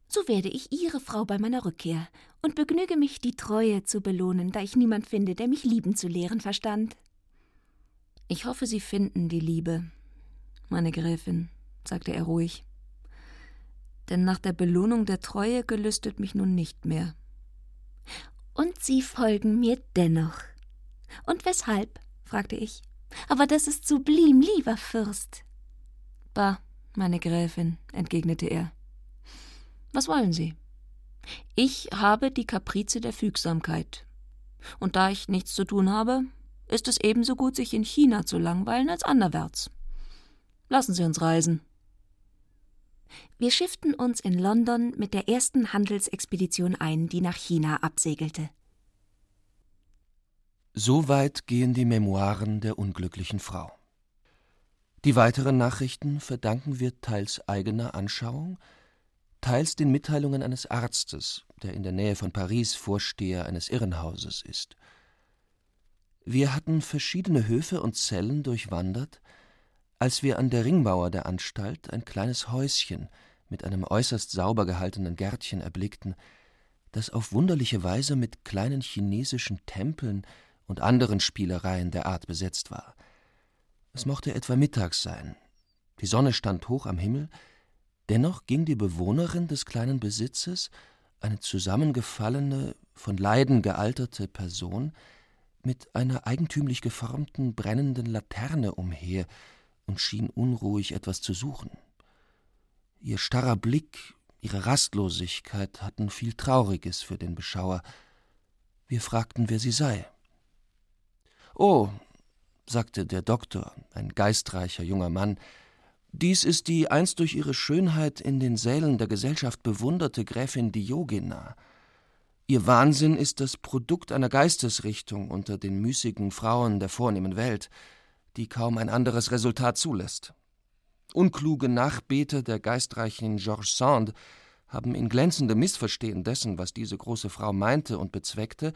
so werde ich Ihre Frau bei meiner Rückkehr und begnüge mich, die Treue zu belohnen, da ich niemand finde, der mich lieben zu lehren verstand. Ich hoffe, Sie finden die Liebe, meine Gräfin, sagte er ruhig. Denn nach der Belohnung der Treue gelüstet mich nun nicht mehr. Und Sie folgen mir dennoch. Und weshalb? fragte ich. Aber das ist sublim, lieber Fürst. Bah, meine Gräfin, entgegnete er. Was wollen Sie? Ich habe die Kaprize der Fügsamkeit. Und da ich nichts zu tun habe, ist es ebenso gut, sich in China zu langweilen als anderwärts. Lassen Sie uns reisen. Wir schifften uns in London mit der ersten Handelsexpedition ein, die nach China absegelte. Soweit gehen die Memoiren der unglücklichen Frau. Die weiteren Nachrichten verdanken wir teils eigener Anschauung, teils den Mitteilungen eines Arztes, der in der Nähe von Paris Vorsteher eines Irrenhauses ist. Wir hatten verschiedene Höfe und Zellen durchwandert, als wir an der Ringmauer der Anstalt ein kleines Häuschen mit einem äußerst sauber gehaltenen Gärtchen erblickten, das auf wunderliche Weise mit kleinen chinesischen Tempeln und anderen Spielereien der Art besetzt war. Es mochte etwa mittags sein. Die Sonne stand hoch am Himmel, dennoch ging die Bewohnerin des kleinen Besitzes, eine zusammengefallene, von Leiden gealterte Person, mit einer eigentümlich geformten, brennenden Laterne umher und schien unruhig etwas zu suchen. Ihr starrer Blick, ihre Rastlosigkeit hatten viel Trauriges für den Beschauer. Wir fragten, wer sie sei. Oh, sagte der Doktor, ein geistreicher junger Mann, dies ist die einst durch ihre Schönheit in den Sälen der Gesellschaft bewunderte Gräfin Diogena. Ihr Wahnsinn ist das Produkt einer Geistesrichtung unter den müßigen Frauen der vornehmen Welt, die kaum ein anderes Resultat zulässt. Unkluge Nachbeter der geistreichen Georges Sand haben in glänzendem Missverstehen dessen, was diese große Frau meinte und bezweckte,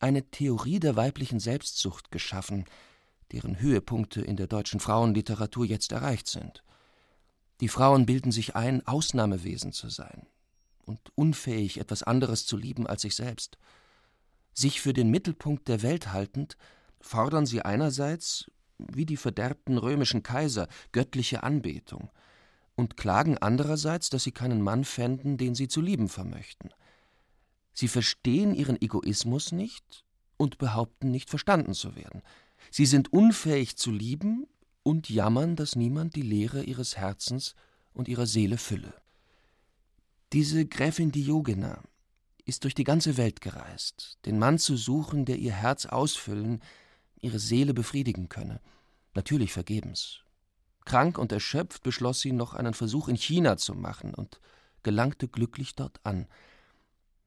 eine Theorie der weiblichen Selbstsucht geschaffen, deren Höhepunkte in der deutschen Frauenliteratur jetzt erreicht sind. Die Frauen bilden sich ein, Ausnahmewesen zu sein und unfähig, etwas anderes zu lieben als sich selbst. Sich für den Mittelpunkt der Welt haltend, fordern sie einerseits, wie die verderbten römischen Kaiser, göttliche Anbetung und klagen andererseits, dass sie keinen Mann fänden, den sie zu lieben vermöchten. Sie verstehen ihren Egoismus nicht und behaupten nicht verstanden zu werden. Sie sind unfähig zu lieben und jammern, dass niemand die Leere ihres Herzens und ihrer Seele fülle. Diese Gräfin Diogena ist durch die ganze Welt gereist, den Mann zu suchen, der ihr Herz ausfüllen, ihre Seele befriedigen könne. Natürlich vergebens. Krank und erschöpft beschloss sie, noch einen Versuch in China zu machen und gelangte glücklich dort an.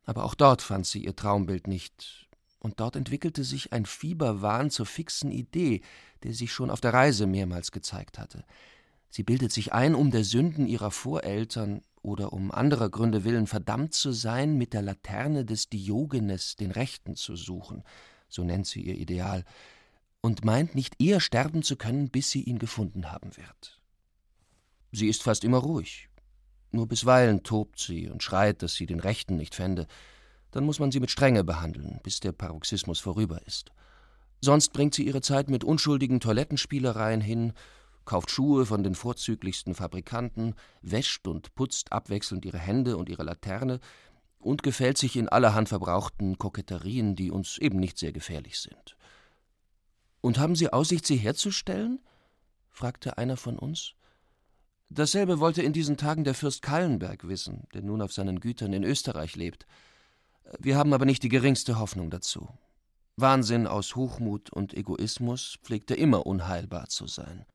Aber auch dort fand sie ihr Traumbild nicht, und dort entwickelte sich ein Fieberwahn zur fixen Idee, der sich schon auf der Reise mehrmals gezeigt hatte. Sie bildet sich ein, um der Sünden ihrer Voreltern oder um anderer Gründe willen verdammt zu sein, mit der Laterne des Diogenes den Rechten zu suchen, so nennt sie ihr Ideal, und meint nicht eher sterben zu können, bis sie ihn gefunden haben wird. Sie ist fast immer ruhig. Nur bisweilen tobt sie und schreit, dass sie den Rechten nicht fände. Dann muss man sie mit Strenge behandeln, bis der Paroxysmus vorüber ist. Sonst bringt sie ihre Zeit mit unschuldigen Toilettenspielereien hin, kauft Schuhe von den vorzüglichsten Fabrikanten, wäscht und putzt abwechselnd ihre Hände und ihre Laterne und gefällt sich in allerhand verbrauchten Koketterien, die uns eben nicht sehr gefährlich sind. Und haben Sie Aussicht, sie herzustellen? fragte einer von uns. Dasselbe wollte in diesen Tagen der Fürst Kallenberg wissen, der nun auf seinen Gütern in Österreich lebt. Wir haben aber nicht die geringste Hoffnung dazu. Wahnsinn aus Hochmut und Egoismus pflegte immer unheilbar zu sein.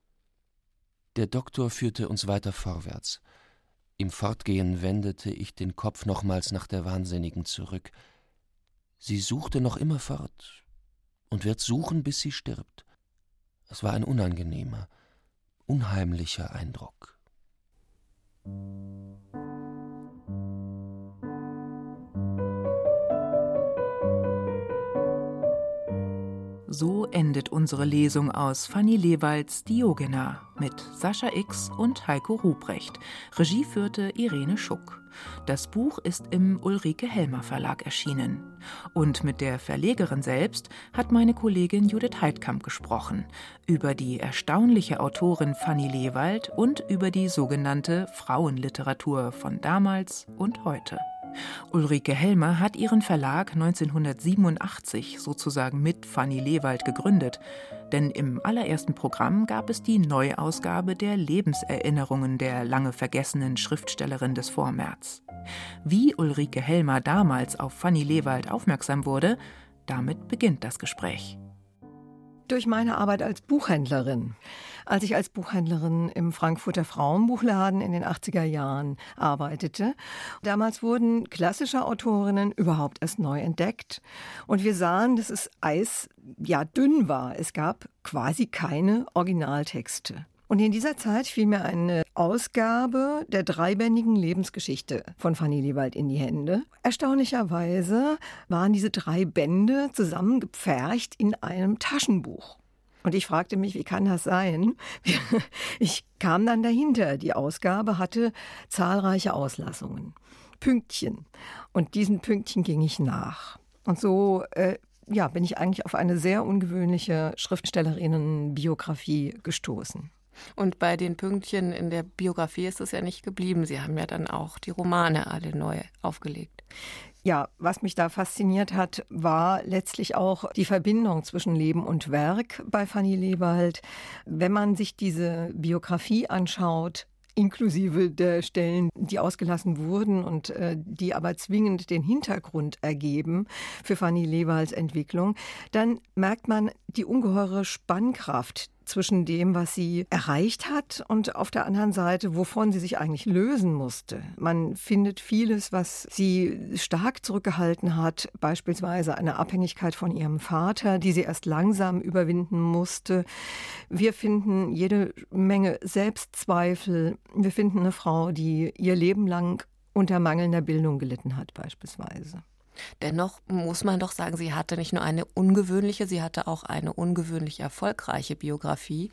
Der Doktor führte uns weiter vorwärts. Im Fortgehen wendete ich den Kopf nochmals nach der Wahnsinnigen zurück. Sie suchte noch immer fort, und wird suchen, bis sie stirbt. Es war ein unangenehmer, unheimlicher Eindruck. So endet unsere Lesung aus Fanny Lewalds Diogena mit Sascha X und Heiko Ruprecht. Regie führte Irene Schuck. Das Buch ist im Ulrike Helmer Verlag erschienen. Und mit der Verlegerin selbst hat meine Kollegin Judith Heidkamp gesprochen über die erstaunliche Autorin Fanny Lewald und über die sogenannte Frauenliteratur von damals und heute. Ulrike Helmer hat ihren Verlag 1987 sozusagen mit Fanny Lewald gegründet, denn im allerersten Programm gab es die Neuausgabe der Lebenserinnerungen der lange vergessenen Schriftstellerin des Vormärz. Wie Ulrike Helmer damals auf Fanny Lewald aufmerksam wurde, damit beginnt das Gespräch. Durch meine Arbeit als Buchhändlerin. Als ich als Buchhändlerin im Frankfurter Frauenbuchladen in den 80er Jahren arbeitete, damals wurden klassische Autorinnen überhaupt erst neu entdeckt. Und wir sahen, dass es Eis ja dünn war. Es gab quasi keine Originaltexte. Und in dieser Zeit fiel mir eine Ausgabe der dreibändigen Lebensgeschichte von Fanny Lewald in die Hände. Erstaunlicherweise waren diese drei Bände zusammengepfercht in einem Taschenbuch. Und ich fragte mich, wie kann das sein? Ich kam dann dahinter. Die Ausgabe hatte zahlreiche Auslassungen. Pünktchen. Und diesen Pünktchen ging ich nach. Und so äh, ja, bin ich eigentlich auf eine sehr ungewöhnliche Schriftstellerinnenbiografie gestoßen. Und bei den Pünktchen in der Biografie ist es ja nicht geblieben. Sie haben ja dann auch die Romane alle neu aufgelegt. Ja, was mich da fasziniert hat, war letztlich auch die Verbindung zwischen Leben und Werk bei Fanny Lewald. Wenn man sich diese Biografie anschaut, inklusive der Stellen, die ausgelassen wurden und äh, die aber zwingend den Hintergrund ergeben für Fanny Lewalds Entwicklung, dann merkt man die ungeheure Spannkraft, zwischen dem, was sie erreicht hat und auf der anderen Seite, wovon sie sich eigentlich lösen musste. Man findet vieles, was sie stark zurückgehalten hat, beispielsweise eine Abhängigkeit von ihrem Vater, die sie erst langsam überwinden musste. Wir finden jede Menge Selbstzweifel. Wir finden eine Frau, die ihr Leben lang unter mangelnder Bildung gelitten hat, beispielsweise. Dennoch muss man doch sagen, sie hatte nicht nur eine ungewöhnliche, sie hatte auch eine ungewöhnlich erfolgreiche Biografie.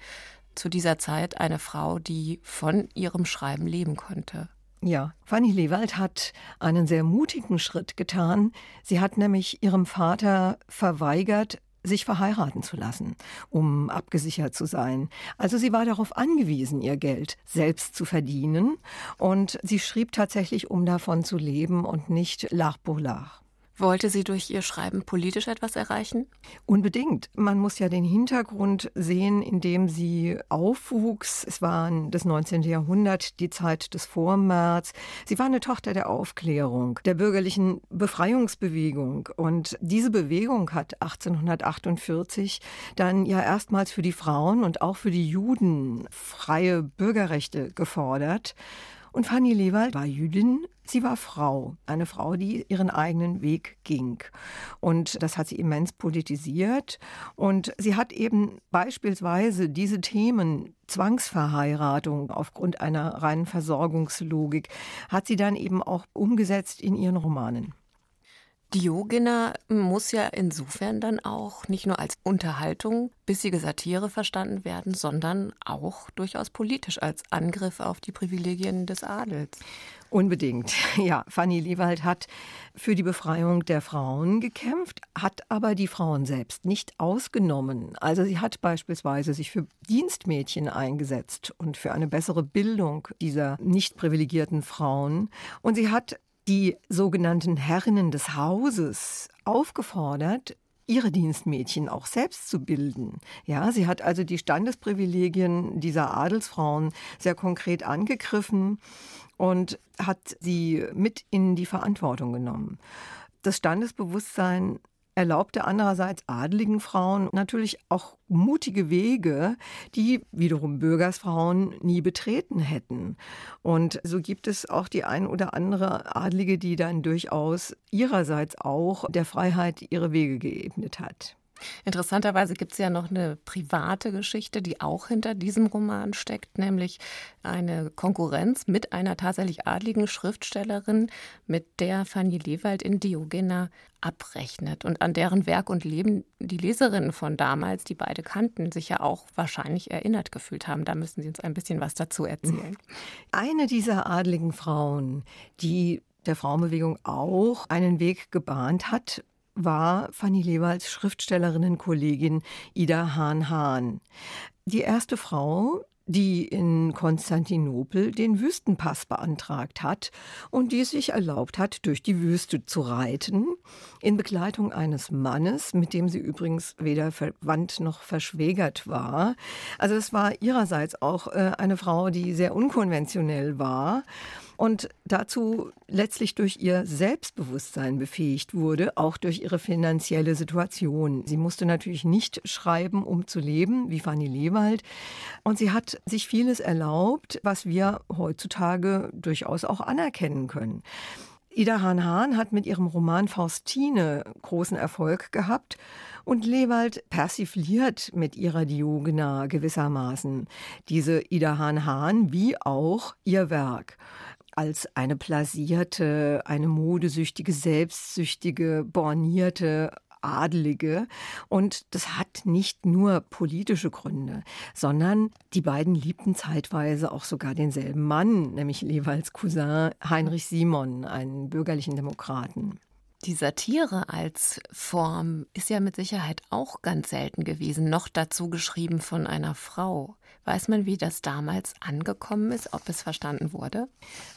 Zu dieser Zeit eine Frau, die von ihrem Schreiben leben konnte. Ja, Fanny Lewald hat einen sehr mutigen Schritt getan. Sie hat nämlich ihrem Vater verweigert, sich verheiraten zu lassen, um abgesichert zu sein. Also sie war darauf angewiesen, ihr Geld selbst zu verdienen und sie schrieb tatsächlich, um davon zu leben und nicht lach pour lach. Wollte sie durch ihr Schreiben politisch etwas erreichen? Unbedingt. Man muss ja den Hintergrund sehen, in dem sie aufwuchs. Es war das 19. Jahrhundert, die Zeit des Vormärz. Sie war eine Tochter der Aufklärung, der bürgerlichen Befreiungsbewegung. Und diese Bewegung hat 1848 dann ja erstmals für die Frauen und auch für die Juden freie Bürgerrechte gefordert. Und Fanny Lewald war Jüdin, sie war Frau, eine Frau, die ihren eigenen Weg ging. Und das hat sie immens politisiert. Und sie hat eben beispielsweise diese Themen Zwangsverheiratung aufgrund einer reinen Versorgungslogik, hat sie dann eben auch umgesetzt in ihren Romanen. Diogena muss ja insofern dann auch nicht nur als Unterhaltung, bissige Satire verstanden werden, sondern auch durchaus politisch als Angriff auf die Privilegien des Adels. Unbedingt. Ja, Fanny Liewald hat für die Befreiung der Frauen gekämpft, hat aber die Frauen selbst nicht ausgenommen. Also sie hat beispielsweise sich für Dienstmädchen eingesetzt und für eine bessere Bildung dieser nicht privilegierten Frauen. Und sie hat die sogenannten Herrinnen des Hauses aufgefordert, ihre Dienstmädchen auch selbst zu bilden. Ja, sie hat also die Standesprivilegien dieser Adelsfrauen sehr konkret angegriffen und hat sie mit in die Verantwortung genommen. Das Standesbewusstsein erlaubte andererseits adeligen Frauen natürlich auch mutige Wege, die wiederum Bürgersfrauen nie betreten hätten. Und so gibt es auch die ein oder andere Adlige, die dann durchaus ihrerseits auch der Freiheit ihre Wege geebnet hat. Interessanterweise gibt es ja noch eine private Geschichte, die auch hinter diesem Roman steckt, nämlich eine Konkurrenz mit einer tatsächlich adligen Schriftstellerin, mit der Fanny Lewald in Diogena abrechnet und an deren Werk und Leben die Leserinnen von damals, die beide kannten, sich ja auch wahrscheinlich erinnert gefühlt haben. Da müssen Sie uns ein bisschen was dazu erzählen. Eine dieser adligen Frauen, die der Frauenbewegung auch einen Weg gebahnt hat, war Fanny Lewalds Schriftstellerinnenkollegin Ida Hahn-Hahn. Die erste Frau, die in Konstantinopel den Wüstenpass beantragt hat und die sich erlaubt hat, durch die Wüste zu reiten, in Begleitung eines Mannes, mit dem sie übrigens weder verwandt noch verschwägert war. Also es war ihrerseits auch äh, eine Frau, die sehr unkonventionell war und dazu letztlich durch ihr Selbstbewusstsein befähigt wurde, auch durch ihre finanzielle Situation. Sie musste natürlich nicht schreiben, um zu leben, wie Fanny Lewald. Und sie hat sich vieles erlaubt, was wir heutzutage durchaus auch anerkennen können. Ida Hahn-Hahn hat mit ihrem Roman Faustine großen Erfolg gehabt und Lewald persifliert mit ihrer Diogena gewissermaßen diese Ida Hahn-Hahn wie auch ihr Werk als eine blasierte, eine modesüchtige, selbstsüchtige, bornierte, Adelige. Und das hat nicht nur politische Gründe, sondern die beiden liebten zeitweise auch sogar denselben Mann, nämlich Lewalds Cousin Heinrich Simon, einen bürgerlichen Demokraten. Die Satire als Form ist ja mit Sicherheit auch ganz selten gewesen, noch dazu geschrieben von einer Frau. Weiß man, wie das damals angekommen ist, ob es verstanden wurde?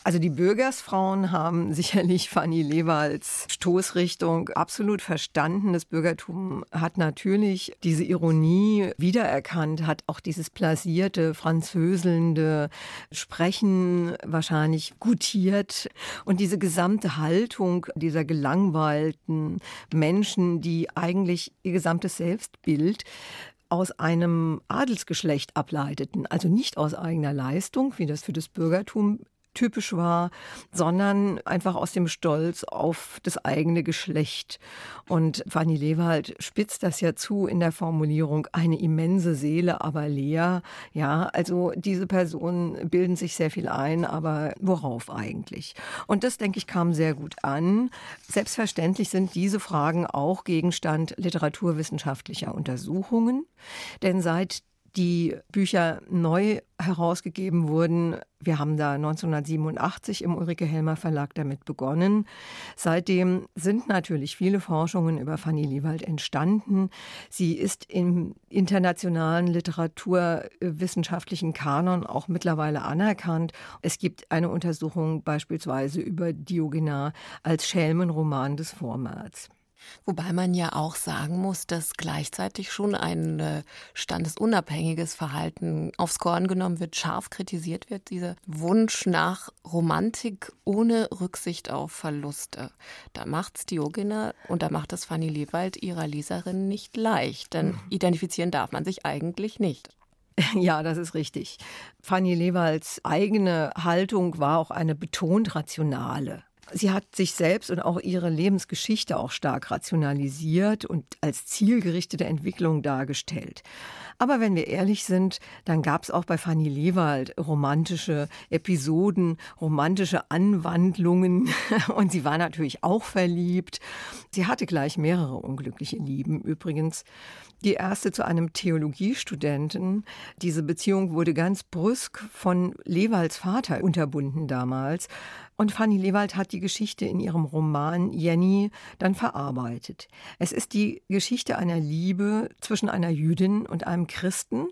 Also die Bürgersfrauen haben sicherlich Fanny Lewalds Stoßrichtung absolut verstanden. Das Bürgertum hat natürlich diese Ironie wiedererkannt, hat auch dieses blasierte, französelnde Sprechen wahrscheinlich gutiert und diese gesamte Haltung dieser gelangweilten Menschen, die eigentlich ihr gesamtes Selbstbild aus einem Adelsgeschlecht ableiteten, also nicht aus eigener Leistung, wie das für das Bürgertum typisch war, sondern einfach aus dem Stolz auf das eigene Geschlecht. Und Fanny Lewald spitzt das ja zu in der Formulierung, eine immense Seele, aber leer. Ja, also diese Personen bilden sich sehr viel ein, aber worauf eigentlich? Und das, denke ich, kam sehr gut an. Selbstverständlich sind diese Fragen auch Gegenstand literaturwissenschaftlicher Untersuchungen, denn seit die Bücher neu herausgegeben wurden. Wir haben da 1987 im Ulrike Helmer Verlag damit begonnen. Seitdem sind natürlich viele Forschungen über Fanny Liewald entstanden. Sie ist im internationalen literaturwissenschaftlichen Kanon auch mittlerweile anerkannt. Es gibt eine Untersuchung beispielsweise über Diogenar als Schelmenroman des Vormärz. Wobei man ja auch sagen muss, dass gleichzeitig schon ein äh, standesunabhängiges Verhalten aufs Korn genommen wird, scharf kritisiert wird, dieser Wunsch nach Romantik ohne Rücksicht auf Verluste. Da macht es Diogene und da macht es Fanny Lewald ihrer Leserin nicht leicht, denn mhm. identifizieren darf man sich eigentlich nicht. Ja, das ist richtig. Fanny Lewalds eigene Haltung war auch eine betont rationale. Sie hat sich selbst und auch ihre Lebensgeschichte auch stark rationalisiert und als zielgerichtete Entwicklung dargestellt. Aber wenn wir ehrlich sind, dann gab es auch bei Fanny Lewald romantische Episoden, romantische Anwandlungen und sie war natürlich auch verliebt. Sie hatte gleich mehrere unglückliche Lieben übrigens. Die erste zu einem Theologiestudenten. Diese Beziehung wurde ganz brüsk von Lewalds Vater unterbunden damals. Und Fanny Lewald hat die Geschichte in ihrem Roman Jenny dann verarbeitet. Es ist die Geschichte einer Liebe zwischen einer Jüdin und einem Christen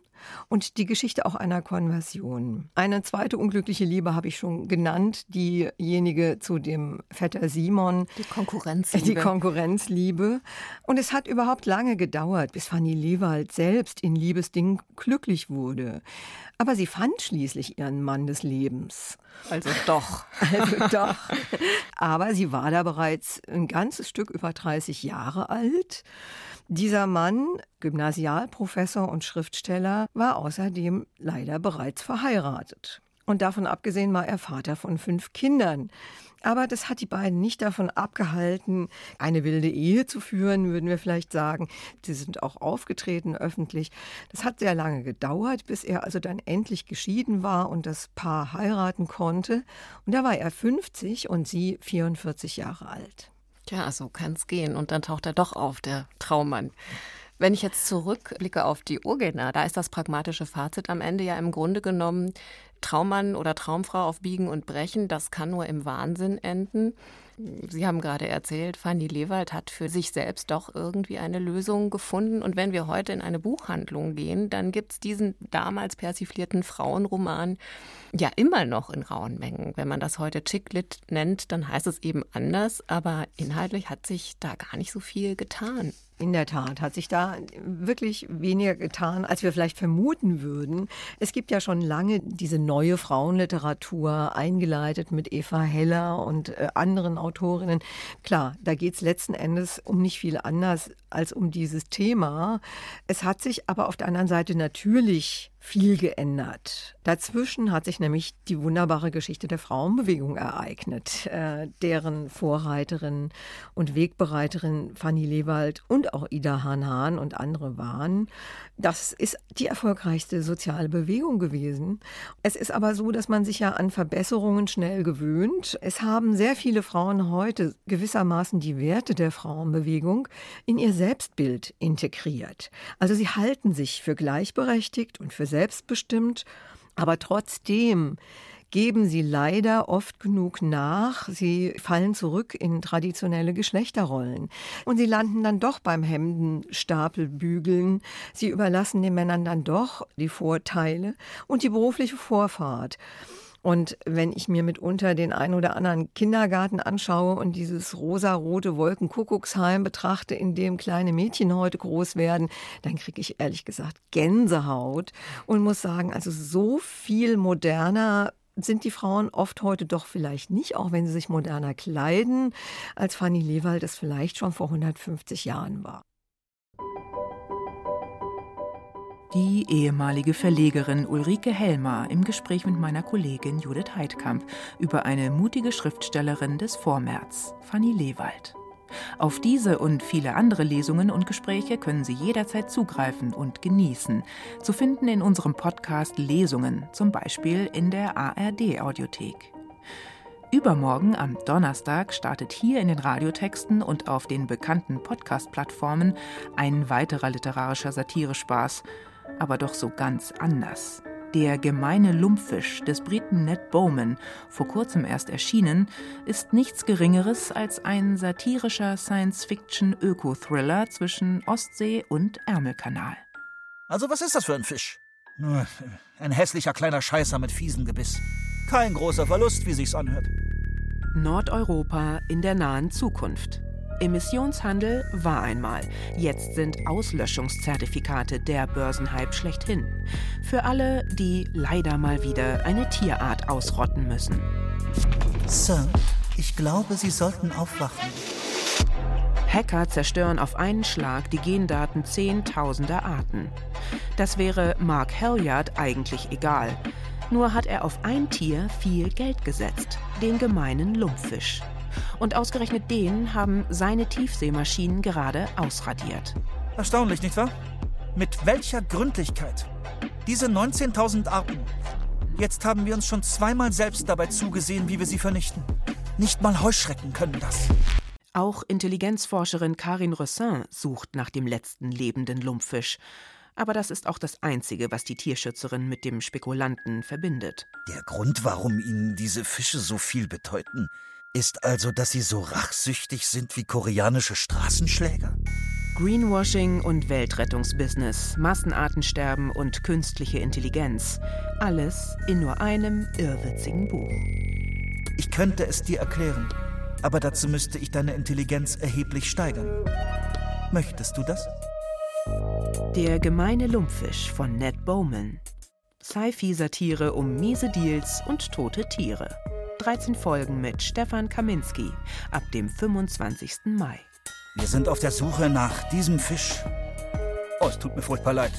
und die Geschichte auch einer Konversion. Eine zweite unglückliche Liebe habe ich schon genannt, diejenige zu dem Vetter Simon. Die Konkurrenzliebe. Die Konkurrenzliebe. Und es hat überhaupt lange gedauert, bis Fanny Lewald selbst in Liebesdingen glücklich wurde. Aber sie fand schließlich ihren Mann des Lebens. Also doch. Also doch. Aber sie war da bereits ein ganzes Stück über 30 Jahre alt. Dieser Mann, Gymnasialprofessor und Schriftsteller, war außerdem leider bereits verheiratet. Und davon abgesehen war er Vater von fünf Kindern. Aber das hat die beiden nicht davon abgehalten, eine wilde Ehe zu führen, würden wir vielleicht sagen. Sie sind auch aufgetreten öffentlich. Das hat sehr lange gedauert, bis er also dann endlich geschieden war und das Paar heiraten konnte. Und da war er 50 und sie 44 Jahre alt. Ja, so kann es gehen. Und dann taucht er doch auf, der Traummann. Wenn ich jetzt zurückblicke auf die Urgena, da ist das pragmatische Fazit am Ende ja im Grunde genommen, Traummann oder Traumfrau auf Biegen und Brechen, das kann nur im Wahnsinn enden. Sie haben gerade erzählt, Fanny Lewald hat für sich selbst doch irgendwie eine Lösung gefunden. Und wenn wir heute in eine Buchhandlung gehen, dann gibt es diesen damals persiflierten Frauenroman ja immer noch in rauen Mengen. Wenn man das heute Chicklit nennt, dann heißt es eben anders, aber inhaltlich hat sich da gar nicht so viel getan. In der Tat hat sich da wirklich weniger getan, als wir vielleicht vermuten würden. Es gibt ja schon lange diese neue Frauenliteratur eingeleitet mit Eva Heller und äh, anderen Autorinnen. Klar, da geht es letzten Endes um nicht viel anders als um dieses Thema. Es hat sich aber auf der anderen Seite natürlich viel geändert. Dazwischen hat sich nämlich die wunderbare Geschichte der Frauenbewegung ereignet, äh, deren Vorreiterin und Wegbereiterin Fanny Lewald und auch Ida Hahn und andere waren. Das ist die erfolgreichste soziale Bewegung gewesen. Es ist aber so, dass man sich ja an Verbesserungen schnell gewöhnt. Es haben sehr viele Frauen heute gewissermaßen die Werte der Frauenbewegung in ihr Selbstbild integriert. Also sie halten sich für gleichberechtigt und für selbstbestimmt, aber trotzdem geben sie leider oft genug nach. Sie fallen zurück in traditionelle Geschlechterrollen. Und sie landen dann doch beim Hemdenstapelbügeln. Sie überlassen den Männern dann doch die Vorteile und die berufliche Vorfahrt. Und wenn ich mir mitunter den ein oder anderen Kindergarten anschaue und dieses rosa-rote Wolkenkuckucksheim betrachte, in dem kleine Mädchen heute groß werden, dann kriege ich ehrlich gesagt Gänsehaut und muss sagen, also so viel moderner sind die Frauen oft heute doch vielleicht nicht, auch wenn sie sich moderner kleiden, als Fanny Lewald es vielleicht schon vor 150 Jahren war. Die ehemalige Verlegerin Ulrike Helmer im Gespräch mit meiner Kollegin Judith Heidkamp über eine mutige Schriftstellerin des Vormärz, Fanny Lewald. Auf diese und viele andere Lesungen und Gespräche können Sie jederzeit zugreifen und genießen. Zu finden in unserem Podcast Lesungen, zum Beispiel in der ARD-Audiothek. Übermorgen am Donnerstag startet hier in den Radiotexten und auf den bekannten Podcast-Plattformen ein weiterer literarischer Satirespaß aber doch so ganz anders. Der gemeine Lumpfisch des Briten Ned Bowman, vor kurzem erst erschienen, ist nichts Geringeres als ein satirischer Science-Fiction-Öko-Thriller zwischen Ostsee und Ärmelkanal. Also was ist das für ein Fisch? Nur ein hässlicher kleiner Scheißer mit fiesem Gebiss. Kein großer Verlust, wie sich's anhört. Nordeuropa in der nahen Zukunft. Emissionshandel war einmal. Jetzt sind Auslöschungszertifikate der Börsenhype schlechthin. Für alle, die leider mal wieder eine Tierart ausrotten müssen. Sir, ich glaube, Sie sollten aufwachen. Hacker zerstören auf einen Schlag die Gendaten zehntausender Arten. Das wäre Mark Halliard eigentlich egal. Nur hat er auf ein Tier viel Geld gesetzt, den gemeinen Lumpfisch. Und ausgerechnet den haben seine Tiefseemaschinen gerade ausradiert. Erstaunlich, nicht wahr? Mit welcher Gründlichkeit? Diese 19.000 Arten. Jetzt haben wir uns schon zweimal selbst dabei zugesehen, wie wir sie vernichten. Nicht mal Heuschrecken können das. Auch Intelligenzforscherin Karin Rossin sucht nach dem letzten lebenden Lumpfisch. Aber das ist auch das Einzige, was die Tierschützerin mit dem Spekulanten verbindet. Der Grund, warum Ihnen diese Fische so viel bedeuten, ist also, dass sie so rachsüchtig sind wie koreanische Straßenschläger? Greenwashing und Weltrettungsbusiness, Massenartensterben und künstliche Intelligenz. Alles in nur einem irrwitzigen Buch. Ich könnte es dir erklären, aber dazu müsste ich deine Intelligenz erheblich steigern. Möchtest du das? Der gemeine Lumpfisch von Ned Bowman. Sci-Fi-Satire um miese Deals und tote Tiere. 13 Folgen mit Stefan Kaminski ab dem 25. Mai. Wir sind auf der Suche nach diesem Fisch. Oh, es tut mir furchtbar leid.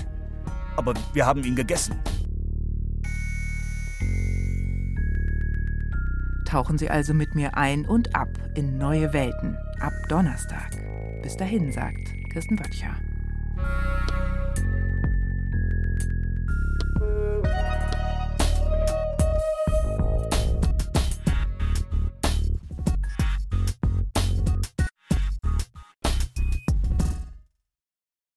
Aber wir haben ihn gegessen. Tauchen Sie also mit mir ein und ab in neue Welten ab Donnerstag. Bis dahin, sagt Kirsten Böttcher.